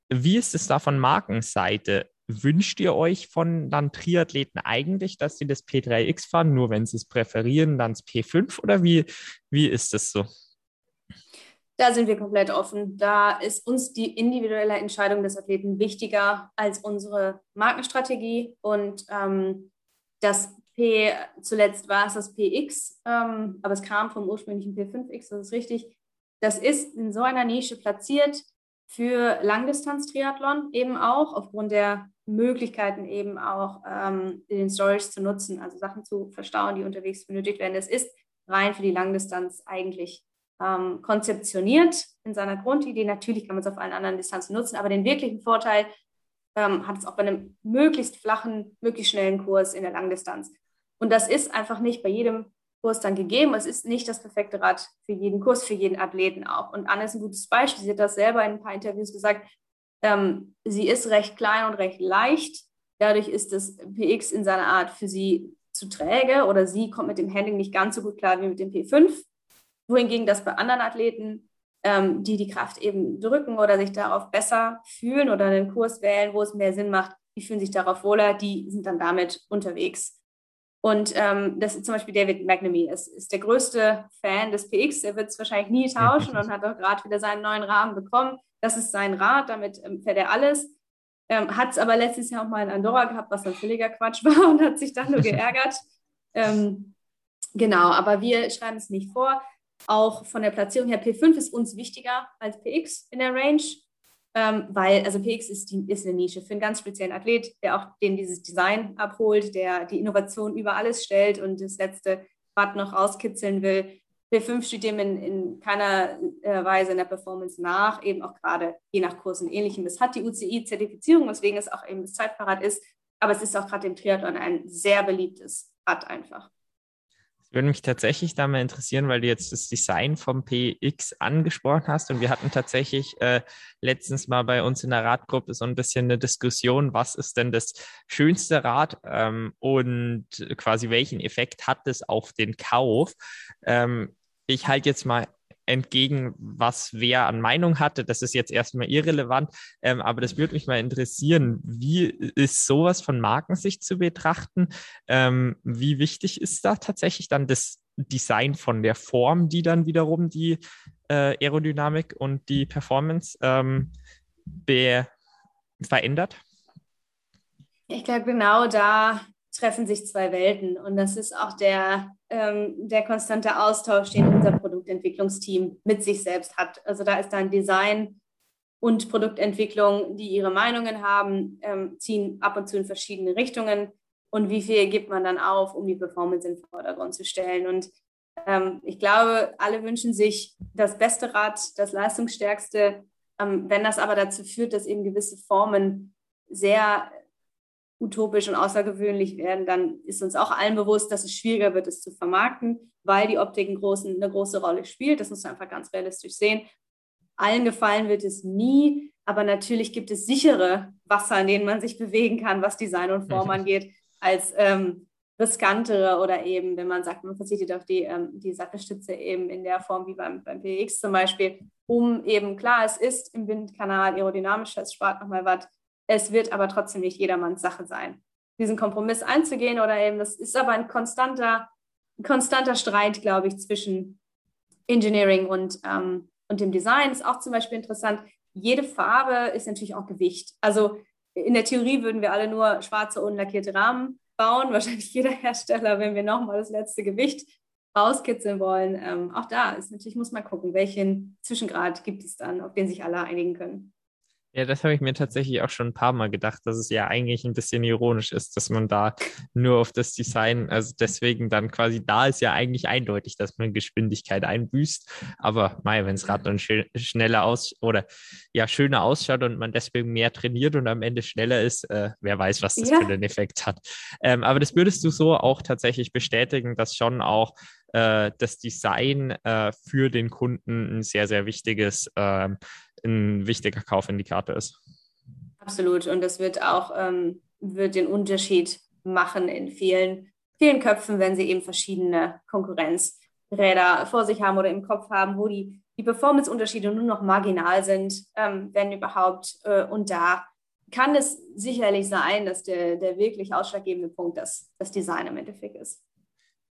Wie ist es da von Markenseite? Wünscht ihr euch von dann Triathleten eigentlich, dass sie das P3X fahren, nur wenn sie es präferieren, dann das P5 oder wie, wie ist das so? Da sind wir komplett offen. Da ist uns die individuelle Entscheidung des Athleten wichtiger als unsere Markenstrategie. Und ähm, das P, zuletzt war es das PX, ähm, aber es kam vom ursprünglichen P5X, das ist richtig. Das ist in so einer Nische platziert für Langdistanz-Triathlon eben auch, aufgrund der Möglichkeiten eben auch ähm, den Storage zu nutzen, also Sachen zu verstauen, die unterwegs benötigt werden. Es ist rein für die Langdistanz eigentlich ähm, konzeptioniert in seiner Grundidee. Natürlich kann man es auf allen anderen Distanzen nutzen, aber den wirklichen Vorteil ähm, hat es auch bei einem möglichst flachen, möglichst schnellen Kurs in der Langdistanz. Und das ist einfach nicht bei jedem Kurs dann gegeben. Es ist nicht das perfekte Rad für jeden Kurs, für jeden Athleten auch. Und Anne ist ein gutes Beispiel. Sie hat das selber in ein paar Interviews gesagt. Ähm, sie ist recht klein und recht leicht. Dadurch ist das PX in seiner Art für sie zu träge oder sie kommt mit dem Handling nicht ganz so gut klar wie mit dem P5 wohingegen das bei anderen Athleten, ähm, die die Kraft eben drücken oder sich darauf besser fühlen oder einen Kurs wählen, wo es mehr Sinn macht, die fühlen sich darauf wohler, die sind dann damit unterwegs. Und ähm, das ist zum Beispiel David McNamee, ist, ist der größte Fan des PX. Er wird es wahrscheinlich nie tauschen und hat auch gerade wieder seinen neuen Rahmen bekommen. Das ist sein Rad, damit ähm, fährt er alles. Ähm, hat es aber letztes Jahr auch mal in Andorra gehabt, was ein völliger Quatsch (laughs) war und hat sich dann nur (laughs) geärgert. ähm, genau, aber wir schreiben es nicht vor. Auch von der Platzierung her, P5 ist uns wichtiger als PX in der Range, ähm, weil also PX ist, die, ist eine Nische für einen ganz speziellen Athlet, der auch den dieses Design abholt, der die Innovation über alles stellt und das letzte Rad noch rauskitzeln will. P5 steht dem in, in keiner äh, Weise in der Performance nach, eben auch gerade je nach Kurs und ähnlichem. Es hat die UCI-Zertifizierung, weswegen es auch eben das Zeitfahrrad ist, aber es ist auch gerade im Triathlon ein sehr beliebtes Rad einfach würde mich tatsächlich da mal interessieren, weil du jetzt das Design vom PX angesprochen hast und wir hatten tatsächlich äh, letztens mal bei uns in der Radgruppe so ein bisschen eine Diskussion, was ist denn das schönste Rad ähm, und quasi welchen Effekt hat es auf den Kauf. Ähm, ich halte jetzt mal entgegen, was wer an Meinung hatte. Das ist jetzt erstmal irrelevant, ähm, aber das würde mich mal interessieren. Wie ist sowas von Markensicht zu betrachten? Ähm, wie wichtig ist da tatsächlich dann das Design von der Form, die dann wiederum die äh, Aerodynamik und die Performance ähm, verändert? Ich glaube, genau da treffen sich zwei Welten. Und das ist auch der, ähm, der konstante Austausch, den unser Produktentwicklungsteam mit sich selbst hat. Also da ist dann Design und Produktentwicklung, die ihre Meinungen haben, ähm, ziehen ab und zu in verschiedene Richtungen. Und wie viel gibt man dann auf, um die Performance in den Vordergrund zu stellen? Und ähm, ich glaube, alle wünschen sich das beste Rad, das leistungsstärkste. Ähm, wenn das aber dazu führt, dass eben gewisse Formen sehr utopisch und außergewöhnlich werden, dann ist uns auch allen bewusst, dass es schwieriger wird, es zu vermarkten, weil die Optik einen großen, eine große Rolle spielt. Das muss man einfach ganz realistisch sehen. Allen gefallen wird es nie, aber natürlich gibt es sichere Wasser, in denen man sich bewegen kann, was Design und Form (laughs) angeht, als ähm, riskantere oder eben, wenn man sagt, man verzichtet auf die, ähm, die Sattelstütze eben in der Form wie beim, beim PX zum Beispiel, um eben, klar, es ist im Windkanal aerodynamisch, das spart nochmal was, es wird aber trotzdem nicht jedermanns Sache sein, diesen Kompromiss einzugehen oder eben, das ist aber ein konstanter, konstanter Streit, glaube ich, zwischen Engineering und, ähm, und dem Design. Ist auch zum Beispiel interessant. Jede Farbe ist natürlich auch Gewicht. Also in der Theorie würden wir alle nur schwarze, unlackierte Rahmen bauen. (laughs) Wahrscheinlich jeder Hersteller, wenn wir nochmal das letzte Gewicht rauskitzeln wollen. Ähm, auch da ist natürlich, muss man gucken, welchen Zwischengrad gibt es dann, auf den sich alle einigen können. Ja, das habe ich mir tatsächlich auch schon ein paar Mal gedacht, dass es ja eigentlich ein bisschen ironisch ist, dass man da nur auf das Design, also deswegen dann quasi da ist ja eigentlich eindeutig, dass man Geschwindigkeit einbüßt. Aber mei, wenn es Rad dann schneller aus oder ja schöner ausschaut und man deswegen mehr trainiert und am Ende schneller ist, äh, wer weiß, was das ja. für einen Effekt hat. Ähm, aber das würdest du so auch tatsächlich bestätigen, dass schon auch äh, das Design äh, für den Kunden ein sehr, sehr wichtiges ähm, ein wichtiger Kaufindikator ist. Absolut. Und das wird auch ähm, wird den Unterschied machen in vielen, vielen Köpfen, wenn sie eben verschiedene Konkurrenzräder vor sich haben oder im Kopf haben, wo die, die Performance-Unterschiede nur noch marginal sind, ähm, wenn überhaupt. Äh, und da kann es sicherlich sein, dass der, der wirklich ausschlaggebende Punkt das, das Design im Endeffekt ist.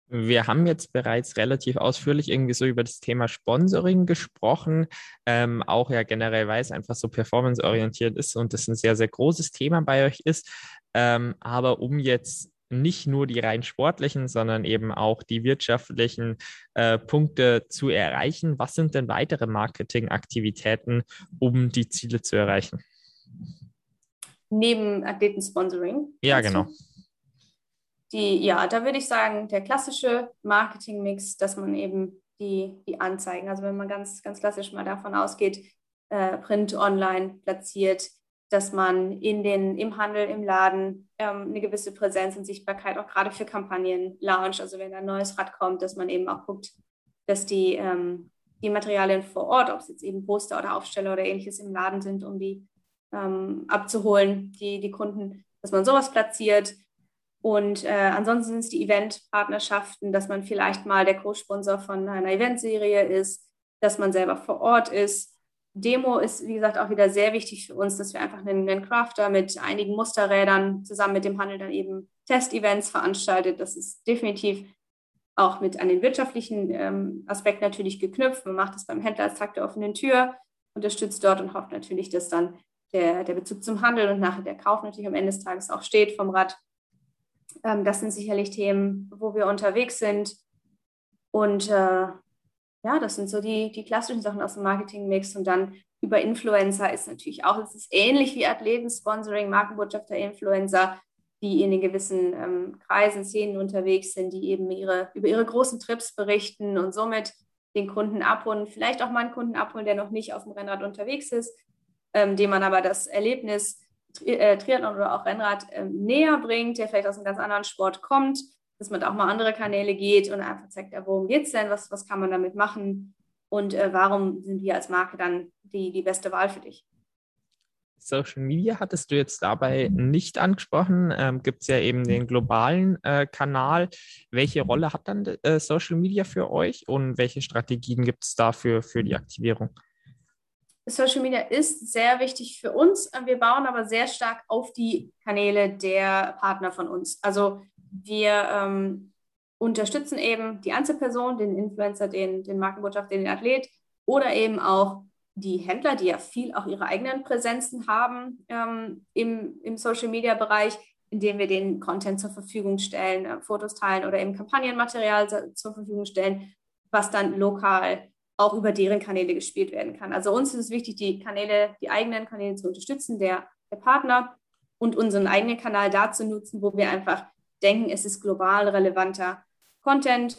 Wir haben jetzt bereits relativ ausführlich irgendwie so über das Thema Sponsoring gesprochen, ähm, auch ja generell, weil es einfach so performanceorientiert ist und das ein sehr, sehr großes Thema bei euch ist. Ähm, aber um jetzt nicht nur die rein sportlichen, sondern eben auch die wirtschaftlichen äh, Punkte zu erreichen, was sind denn weitere Marketingaktivitäten, um die Ziele zu erreichen? Neben Athleten-Sponsoring? Ja, genau. Du? Die, ja, da würde ich sagen, der klassische Marketingmix, dass man eben die, die Anzeigen, also wenn man ganz, ganz klassisch mal davon ausgeht, äh, Print online platziert, dass man in den, im Handel, im Laden ähm, eine gewisse Präsenz und Sichtbarkeit auch gerade für Kampagnen launcht. Also wenn ein neues Rad kommt, dass man eben auch guckt, dass die, ähm, die Materialien vor Ort, ob es jetzt eben Poster oder Aufsteller oder ähnliches im Laden sind, um die ähm, abzuholen, die, die Kunden, dass man sowas platziert und äh, ansonsten sind es die Eventpartnerschaften, dass man vielleicht mal der Co-Sponsor von einer Eventserie ist, dass man selber vor Ort ist. Demo ist, wie gesagt, auch wieder sehr wichtig für uns, dass wir einfach einen, einen Crafter mit einigen Musterrädern zusammen mit dem Handel dann eben Testevents veranstaltet. Das ist definitiv auch mit an den wirtschaftlichen ähm, Aspekt natürlich geknüpft. Man macht das beim Händler als Tag der offenen Tür, unterstützt dort und hofft natürlich, dass dann der, der Bezug zum Handel und nachher der Kauf natürlich am Ende des Tages auch steht vom Rad. Ähm, das sind sicherlich Themen, wo wir unterwegs sind. Und äh, ja, das sind so die, die klassischen Sachen aus dem Marketing-Mix. Und dann über Influencer ist natürlich auch, es ist ähnlich wie Athleten-Sponsoring, Markenbotschafter, Influencer, die in den gewissen ähm, Kreisen, Szenen unterwegs sind, die eben ihre, über ihre großen Trips berichten und somit den Kunden abholen, vielleicht auch mal einen Kunden abholen, der noch nicht auf dem Rennrad unterwegs ist, ähm, dem man aber das Erlebnis Triathlon oder auch Rennrad äh, näher bringt, der vielleicht aus einem ganz anderen Sport kommt, dass man da auch mal andere Kanäle geht und einfach zeigt, worum geht es denn, was, was kann man damit machen und äh, warum sind wir als Marke dann die, die beste Wahl für dich. Social Media hattest du jetzt dabei nicht angesprochen. Ähm, Gibt es ja eben den globalen äh, Kanal. Welche Rolle hat dann äh, Social Media für euch und welche Strategien gibt es dafür für die Aktivierung? Social Media ist sehr wichtig für uns. Wir bauen aber sehr stark auf die Kanäle der Partner von uns. Also wir ähm, unterstützen eben die Einzelperson, den Influencer, den, den Markenbotschafter, den Athlet oder eben auch die Händler, die ja viel auch ihre eigenen Präsenzen haben ähm, im, im Social-Media-Bereich, indem wir den Content zur Verfügung stellen, äh, Fotos teilen oder eben Kampagnenmaterial zur Verfügung stellen, was dann lokal auch über deren Kanäle gespielt werden kann. Also uns ist es wichtig, die Kanäle, die eigenen Kanäle zu unterstützen, der, der Partner und unseren eigenen Kanal da zu nutzen, wo wir einfach denken, es ist global relevanter Content,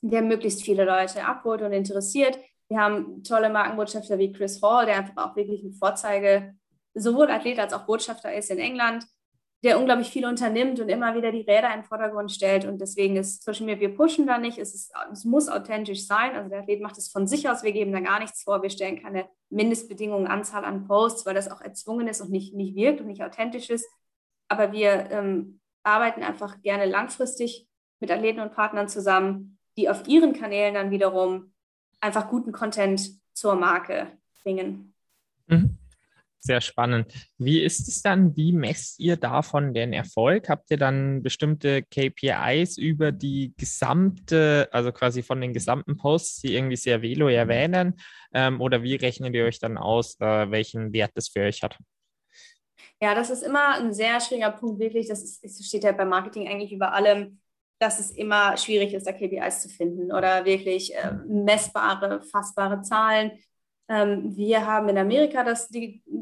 der möglichst viele Leute abholt und interessiert. Wir haben tolle Markenbotschafter wie Chris Hall, der einfach auch wirklich ein Vorzeige, sowohl Athlet als auch Botschafter ist in England der unglaublich viel unternimmt und immer wieder die Räder in den Vordergrund stellt. Und deswegen ist zwischen mir, wir pushen da nicht, es, ist, es muss authentisch sein. Also der Athlet macht es von sich aus, wir geben da gar nichts vor, wir stellen keine Mindestbedingungen, Anzahl an Posts, weil das auch erzwungen ist und nicht, nicht wirkt und nicht authentisch ist. Aber wir ähm, arbeiten einfach gerne langfristig mit Athleten und Partnern zusammen, die auf ihren Kanälen dann wiederum einfach guten Content zur Marke bringen. Mhm. Sehr spannend. Wie ist es dann? Wie messt ihr davon den Erfolg? Habt ihr dann bestimmte KPIs über die gesamte, also quasi von den gesamten Posts, die irgendwie sehr Velo erwähnen? Ähm, oder wie rechnet ihr euch dann aus, äh, welchen Wert das für euch hat? Ja, das ist immer ein sehr schwieriger Punkt, wirklich. Das, ist, steht ja beim Marketing eigentlich über allem, dass es immer schwierig ist, da KPIs zu finden oder wirklich äh, messbare, fassbare Zahlen ähm, wir haben in Amerika das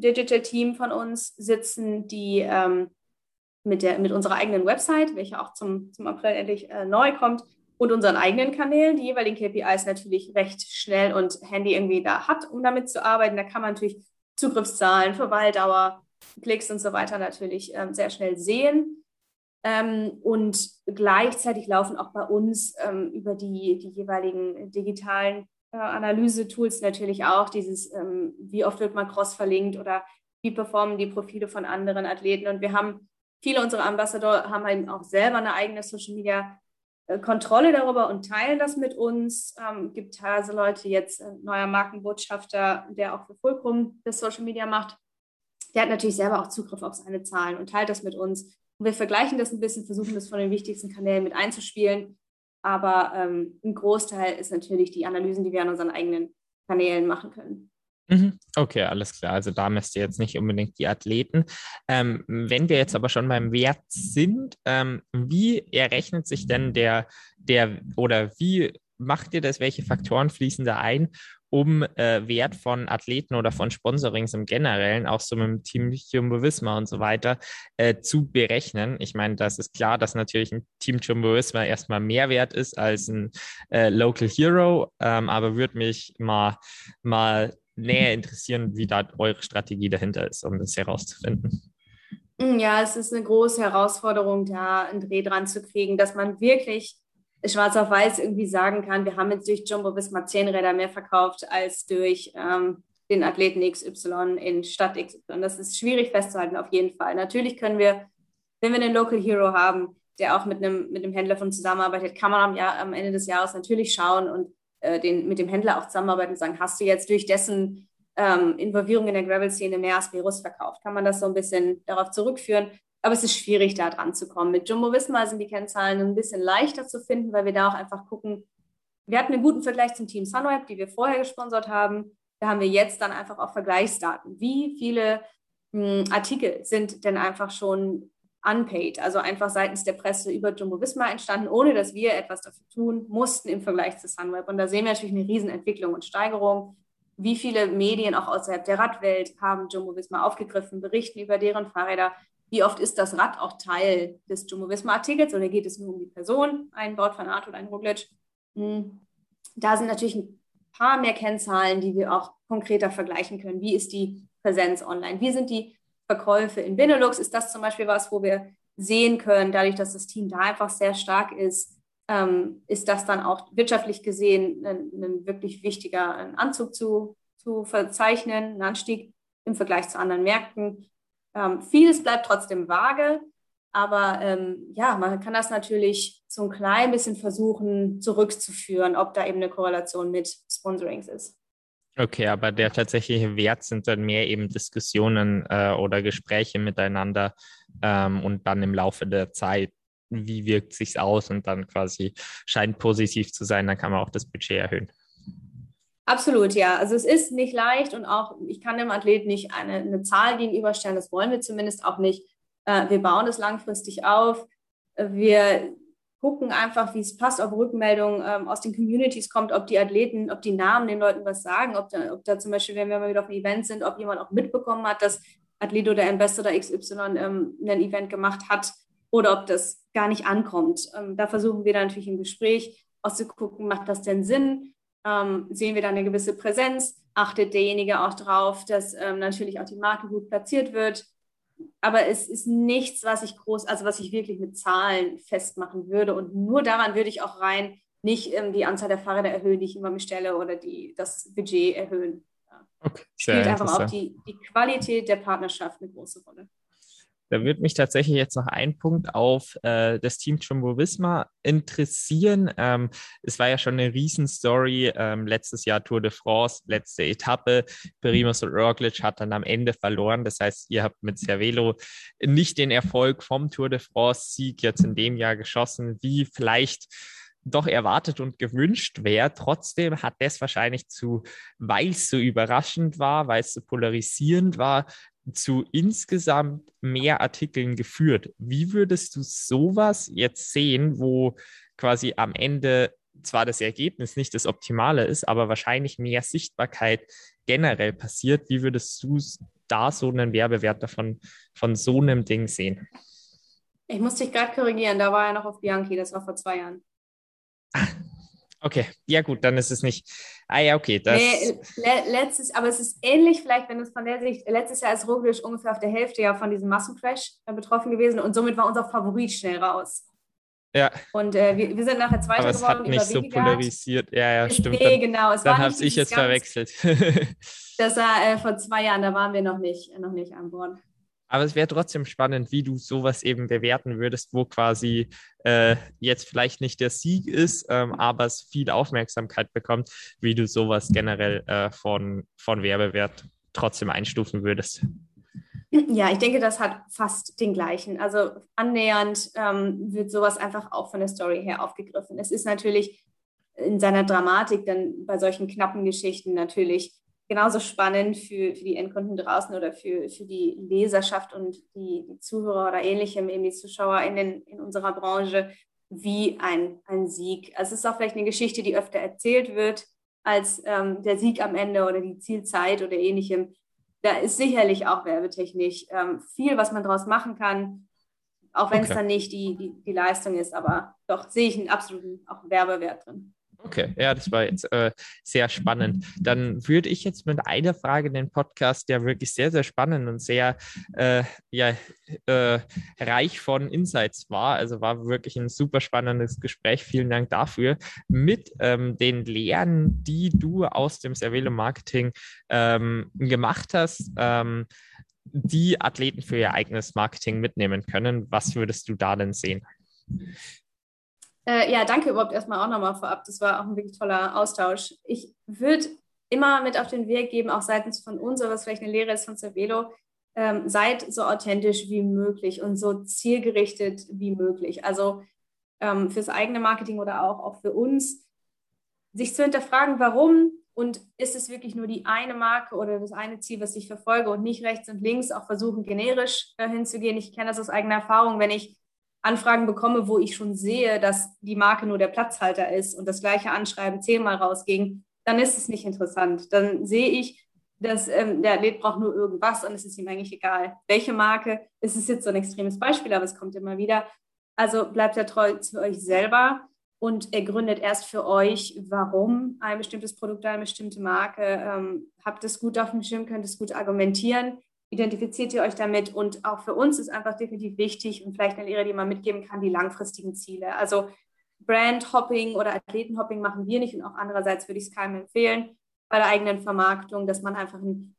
Digital Team von uns sitzen, die ähm, mit, der, mit unserer eigenen Website, welche auch zum, zum April endlich äh, neu kommt, und unseren eigenen Kanälen, die jeweiligen KPIs natürlich recht schnell und Handy irgendwie da hat, um damit zu arbeiten. Da kann man natürlich Zugriffszahlen, Verweildauer, Klicks und so weiter natürlich ähm, sehr schnell sehen. Ähm, und gleichzeitig laufen auch bei uns ähm, über die, die jeweiligen digitalen äh, Analyse-Tools natürlich auch, dieses, ähm, wie oft wird man cross verlinkt oder wie performen die Profile von anderen Athleten. Und wir haben, viele unserer Ambassador haben eben auch selber eine eigene Social Media äh, Kontrolle darüber und teilen das mit uns. Ähm, gibt teilweise Leute, jetzt ein neuer Markenbotschafter, der auch für Fulcrum das Social Media macht. Der hat natürlich selber auch Zugriff auf seine Zahlen und teilt das mit uns. Und wir vergleichen das ein bisschen, versuchen das von den wichtigsten Kanälen mit einzuspielen. Aber ähm, ein Großteil ist natürlich die Analysen, die wir an unseren eigenen Kanälen machen können. Mhm. Okay, alles klar. Also da messt ihr jetzt nicht unbedingt die Athleten. Ähm, wenn wir jetzt aber schon beim Wert sind, ähm, wie errechnet sich denn der, der oder wie macht ihr das? Welche Faktoren fließen da ein, um äh, Wert von Athleten oder von Sponsorings im Generellen, auch so mit dem Team Jumbo Visma und so weiter, äh, zu berechnen? Ich meine, das ist klar, dass natürlich ein Team Jumbo Visma erstmal mehr wert ist als ein äh, Local Hero, ähm, aber würde mich mal, mal näher interessieren, wie da eure Strategie dahinter ist, um das herauszufinden. Ja, es ist eine große Herausforderung, da einen Dreh dran zu kriegen, dass man wirklich schwarz auf weiß irgendwie sagen kann, wir haben jetzt durch Jumbo Visma zehn Räder mehr verkauft als durch ähm, den Athleten XY in Stadt XY. Das ist schwierig festzuhalten, auf jeden Fall. Natürlich können wir, wenn wir einen Local Hero haben, der auch mit einem, mit einem Händler von zusammenarbeitet, kann man am, Jahr, am Ende des Jahres natürlich schauen und äh, den, mit dem Händler auch zusammenarbeiten und sagen, hast du jetzt durch dessen ähm, Involvierung in der Gravel-Szene mehr Asperus verkauft? Kann man das so ein bisschen darauf zurückführen? Aber es ist schwierig, da dran zu kommen. Mit Jumbo Visma sind die Kennzahlen ein bisschen leichter zu finden, weil wir da auch einfach gucken, wir hatten einen guten Vergleich zum Team Sunweb, die wir vorher gesponsert haben. Da haben wir jetzt dann einfach auch Vergleichsdaten. Wie viele mh, hm, Artikel sind denn einfach schon unpaid, also einfach seitens der Presse über Jumbo Visma entstanden, ohne dass wir etwas dafür tun mussten im Vergleich zu Sunweb. Und da sehen wir natürlich eine Riesenentwicklung und Steigerung. Wie viele Medien auch außerhalb der Radwelt haben Jumbo Visma aufgegriffen, berichten über deren Fahrräder. Wie oft ist das Rad auch Teil des Jumbo Visma Artikels oder geht es nur um die Person, ein Wort von Art oder ein Roglic? Hm. Da sind natürlich ein paar mehr Kennzahlen, die wir auch konkreter vergleichen können. Wie ist die Präsenz online? Wie sind die Verkäufe in Benelux ist das zum Beispiel was, wo wir sehen können, dadurch, dass das Team da einfach sehr stark ist, ähm, ist das dann auch wirtschaftlich gesehen ein, ein wirklich wichtiger Anzug zu, zu verzeichnen, ein Anstieg im Vergleich zu anderen Märkten. Ähm, vieles bleibt trotzdem vage, aber ähm, ja, man kann das natürlich so ein klein bisschen versuchen zurückzuführen, ob da eben eine Korrelation mit Sponsorings ist. Okay, aber der tatsächliche Wert sind dann mehr eben Diskussionen äh, oder Gespräche miteinander ähm, und dann im Laufe der Zeit, wie wirkt sich aus und dann quasi scheint positiv zu sein, dann kann man auch das Budget erhöhen. Absolut, ja. Also es ist nicht leicht und auch ich kann dem Athlet nicht eine, eine Zahl gegenüberstellen, das wollen wir zumindest auch nicht. Äh, wir bauen es langfristig auf. Wir gucken einfach, wie es passt, ob Rückmeldungen ähm, aus den Communities kommt, ob die Athleten, ob die Namen den Leuten was sagen, ob da, ob da zum Beispiel, wenn wir mal wieder auf einem Event sind, ob jemand auch mitbekommen hat, dass Athlet oder Ambassador XY ähm, ein Event gemacht hat oder ob das gar nicht ankommt. Ähm, da versuchen wir dann natürlich im Gespräch auszugucken, macht das denn Sinn? Ähm, sehen wir da eine gewisse Präsenz? Achtet derjenige auch drauf, dass ähm, natürlich auch die Marke gut platziert wird? aber es ist nichts, was ich groß, also was ich wirklich mit Zahlen festmachen würde. Und nur daran würde ich auch rein nicht ähm, die Anzahl der Fahrräder erhöhen, die ich immer bestelle oder die, das Budget erhöhen. Okay, Spielt einfach auch die, die Qualität der Partnerschaft eine große Rolle. Da würde mich tatsächlich jetzt noch ein Punkt auf äh, das Team Jumbo Visma interessieren. Ähm, es war ja schon eine Riesenstory. Ähm, letztes Jahr Tour de France, letzte Etappe. Perimus und Roglic hat dann am Ende verloren. Das heißt, ihr habt mit Cervelo nicht den Erfolg vom Tour de France-Sieg jetzt in dem Jahr geschossen, wie vielleicht doch erwartet und gewünscht wäre. Trotzdem hat das wahrscheinlich zu, weil es so überraschend war, weil es so polarisierend war, zu insgesamt mehr Artikeln geführt. Wie würdest du sowas jetzt sehen, wo quasi am Ende zwar das Ergebnis nicht das Optimale ist, aber wahrscheinlich mehr Sichtbarkeit generell passiert? Wie würdest du da so einen Werbewert davon von so einem Ding sehen? Ich muss dich gerade korrigieren, da war er noch auf Bianchi, das war vor zwei Jahren. (laughs) Okay, ja gut, dann ist es nicht. Ah ja, okay. Das nee, le letztes, aber es ist ähnlich, vielleicht, wenn du es von der Sicht, letztes Jahr ist Roglic ungefähr auf der Hälfte ja von diesem Massencrash betroffen gewesen und somit war unser Favorit schnell raus. Ja. Und äh, wir, wir, sind nachher Zweiter Aber es geworden. hat nicht so polarisiert. Ja, ja, stimmt. Nee, genau. Es dann habe ich jetzt verwechselt. (laughs) das war äh, vor zwei Jahren, da waren wir noch nicht, noch nicht an Bord. Aber es wäre trotzdem spannend, wie du sowas eben bewerten würdest, wo quasi äh, jetzt vielleicht nicht der Sieg ist, ähm, aber es viel Aufmerksamkeit bekommt, wie du sowas generell äh, von, von Werbewert trotzdem einstufen würdest. Ja, ich denke, das hat fast den gleichen. Also annähernd ähm, wird sowas einfach auch von der Story her aufgegriffen. Es ist natürlich in seiner Dramatik dann bei solchen knappen Geschichten natürlich genauso spannend für, für die Endkunden draußen oder für, für die Leserschaft und die, die Zuhörer oder ähnlichem, eben die Zuschauer in, den, in unserer Branche, wie ein, ein Sieg. Also es ist auch vielleicht eine Geschichte, die öfter erzählt wird als ähm, der Sieg am Ende oder die Zielzeit oder ähnlichem da ist sicherlich auch werbetechnisch ähm, viel, was man daraus machen kann, auch wenn es dann nicht die, die, die Leistung ist, aber doch sehe ich einen absoluten auch Werbewert drin. Okay, ja, das war jetzt äh, sehr spannend. Dann würde ich jetzt mit einer Frage den Podcast, der wirklich sehr, sehr spannend und sehr äh, ja, äh, reich von Insights war, also war wirklich ein super spannendes Gespräch. Vielen Dank dafür. Mit ähm, den Lehren, die du aus dem Cervelo Marketing ähm, gemacht hast, ähm, die Athleten für ihr eigenes Marketing mitnehmen können. Was würdest du da denn sehen? Äh, ja, danke überhaupt erstmal auch nochmal vorab. Das war auch ein wirklich toller Austausch. Ich würde immer mit auf den Weg geben, auch seitens von uns, oder was vielleicht eine Lehre ist von Cervelo, ähm, seid so authentisch wie möglich und so zielgerichtet wie möglich. Also ähm, fürs eigene Marketing oder auch, auch für uns, sich zu hinterfragen, warum und ist es wirklich nur die eine Marke oder das eine Ziel, was ich verfolge und nicht rechts und links auch versuchen, generisch äh, hinzugehen. Ich kenne das aus eigener Erfahrung, wenn ich Anfragen bekomme, wo ich schon sehe, dass die Marke nur der Platzhalter ist und das gleiche Anschreiben zehnmal rausging, dann ist es nicht interessant. Dann sehe ich, dass ähm, der Athlet braucht nur irgendwas und es ist ihm eigentlich egal, welche Marke. Es ist jetzt so ein extremes Beispiel, aber es kommt immer wieder. Also bleibt er treu zu euch selber und ergründet erst für euch, warum ein bestimmtes Produkt, eine bestimmte Marke. Ähm, habt es gut auf dem Schirm, könnt es gut argumentieren identifiziert ihr euch damit und auch für uns ist einfach definitiv wichtig und vielleicht eine Lehre, die man mitgeben kann, die langfristigen Ziele. Also Brand-Hopping oder Athletenhopping machen wir nicht und auch andererseits würde ich es keinem empfehlen bei der eigenen Vermarktung, dass man einfach einen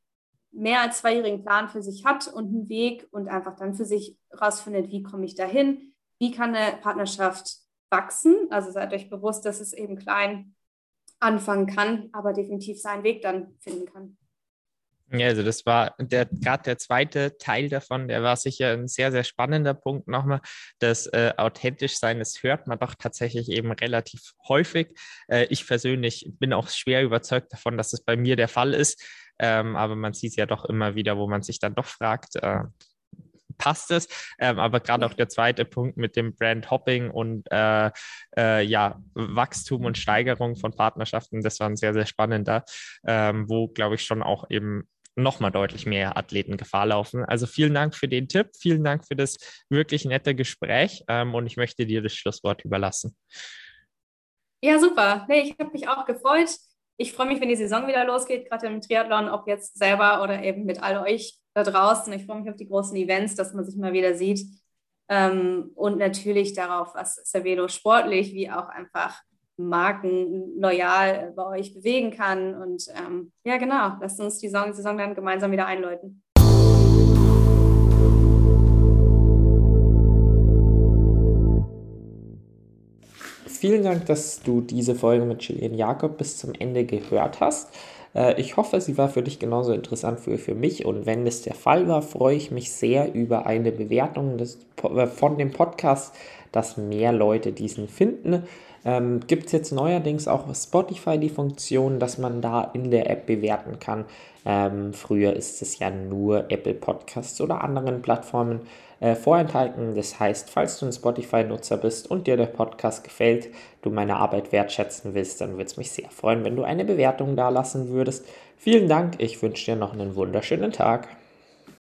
mehr als zweijährigen Plan für sich hat und einen Weg und einfach dann für sich rausfindet, wie komme ich dahin, wie kann eine Partnerschaft wachsen. Also seid euch bewusst, dass es eben klein anfangen kann, aber definitiv seinen Weg dann finden kann. Ja, also das war der gerade der zweite Teil davon, der war sicher ein sehr, sehr spannender Punkt nochmal. Das äh, authentisch sein, das hört man doch tatsächlich eben relativ häufig. Äh, ich persönlich bin auch schwer überzeugt davon, dass es bei mir der Fall ist. Ähm, aber man sieht es ja doch immer wieder, wo man sich dann doch fragt, äh, passt es. Ähm, aber gerade auch der zweite Punkt mit dem Brand Hopping und äh, äh, ja, Wachstum und Steigerung von Partnerschaften, das war ein sehr, sehr spannender, ähm, wo, glaube ich, schon auch eben nochmal deutlich mehr Athleten Gefahr laufen. Also vielen Dank für den Tipp, vielen Dank für das wirklich nette Gespräch ähm, und ich möchte dir das Schlusswort überlassen. Ja, super. Nee, ich habe mich auch gefreut. Ich freue mich, wenn die Saison wieder losgeht, gerade im Triathlon, ob jetzt selber oder eben mit all euch da draußen. Ich freue mich auf die großen Events, dass man sich mal wieder sieht. Ähm, und natürlich darauf, was Cervelo sportlich wie auch einfach Marken loyal bei euch bewegen kann. Und ähm, ja, genau, lasst uns die Saison, Saison dann gemeinsam wieder einläuten. Vielen Dank, dass du diese Folge mit Julian Jakob bis zum Ende gehört hast. Äh, ich hoffe, sie war für dich genauso interessant wie für mich und wenn das der Fall war, freue ich mich sehr über eine Bewertung des, äh, von dem Podcast, dass mehr Leute diesen finden. Ähm, Gibt es jetzt neuerdings auch auf Spotify die Funktion, dass man da in der App bewerten kann. Ähm, früher ist es ja nur Apple Podcasts oder anderen Plattformen äh, vorenthalten. Das heißt, falls du ein Spotify-Nutzer bist und dir der Podcast gefällt, du meine Arbeit wertschätzen willst, dann würde es mich sehr freuen, wenn du eine Bewertung da lassen würdest. Vielen Dank, ich wünsche dir noch einen wunderschönen Tag.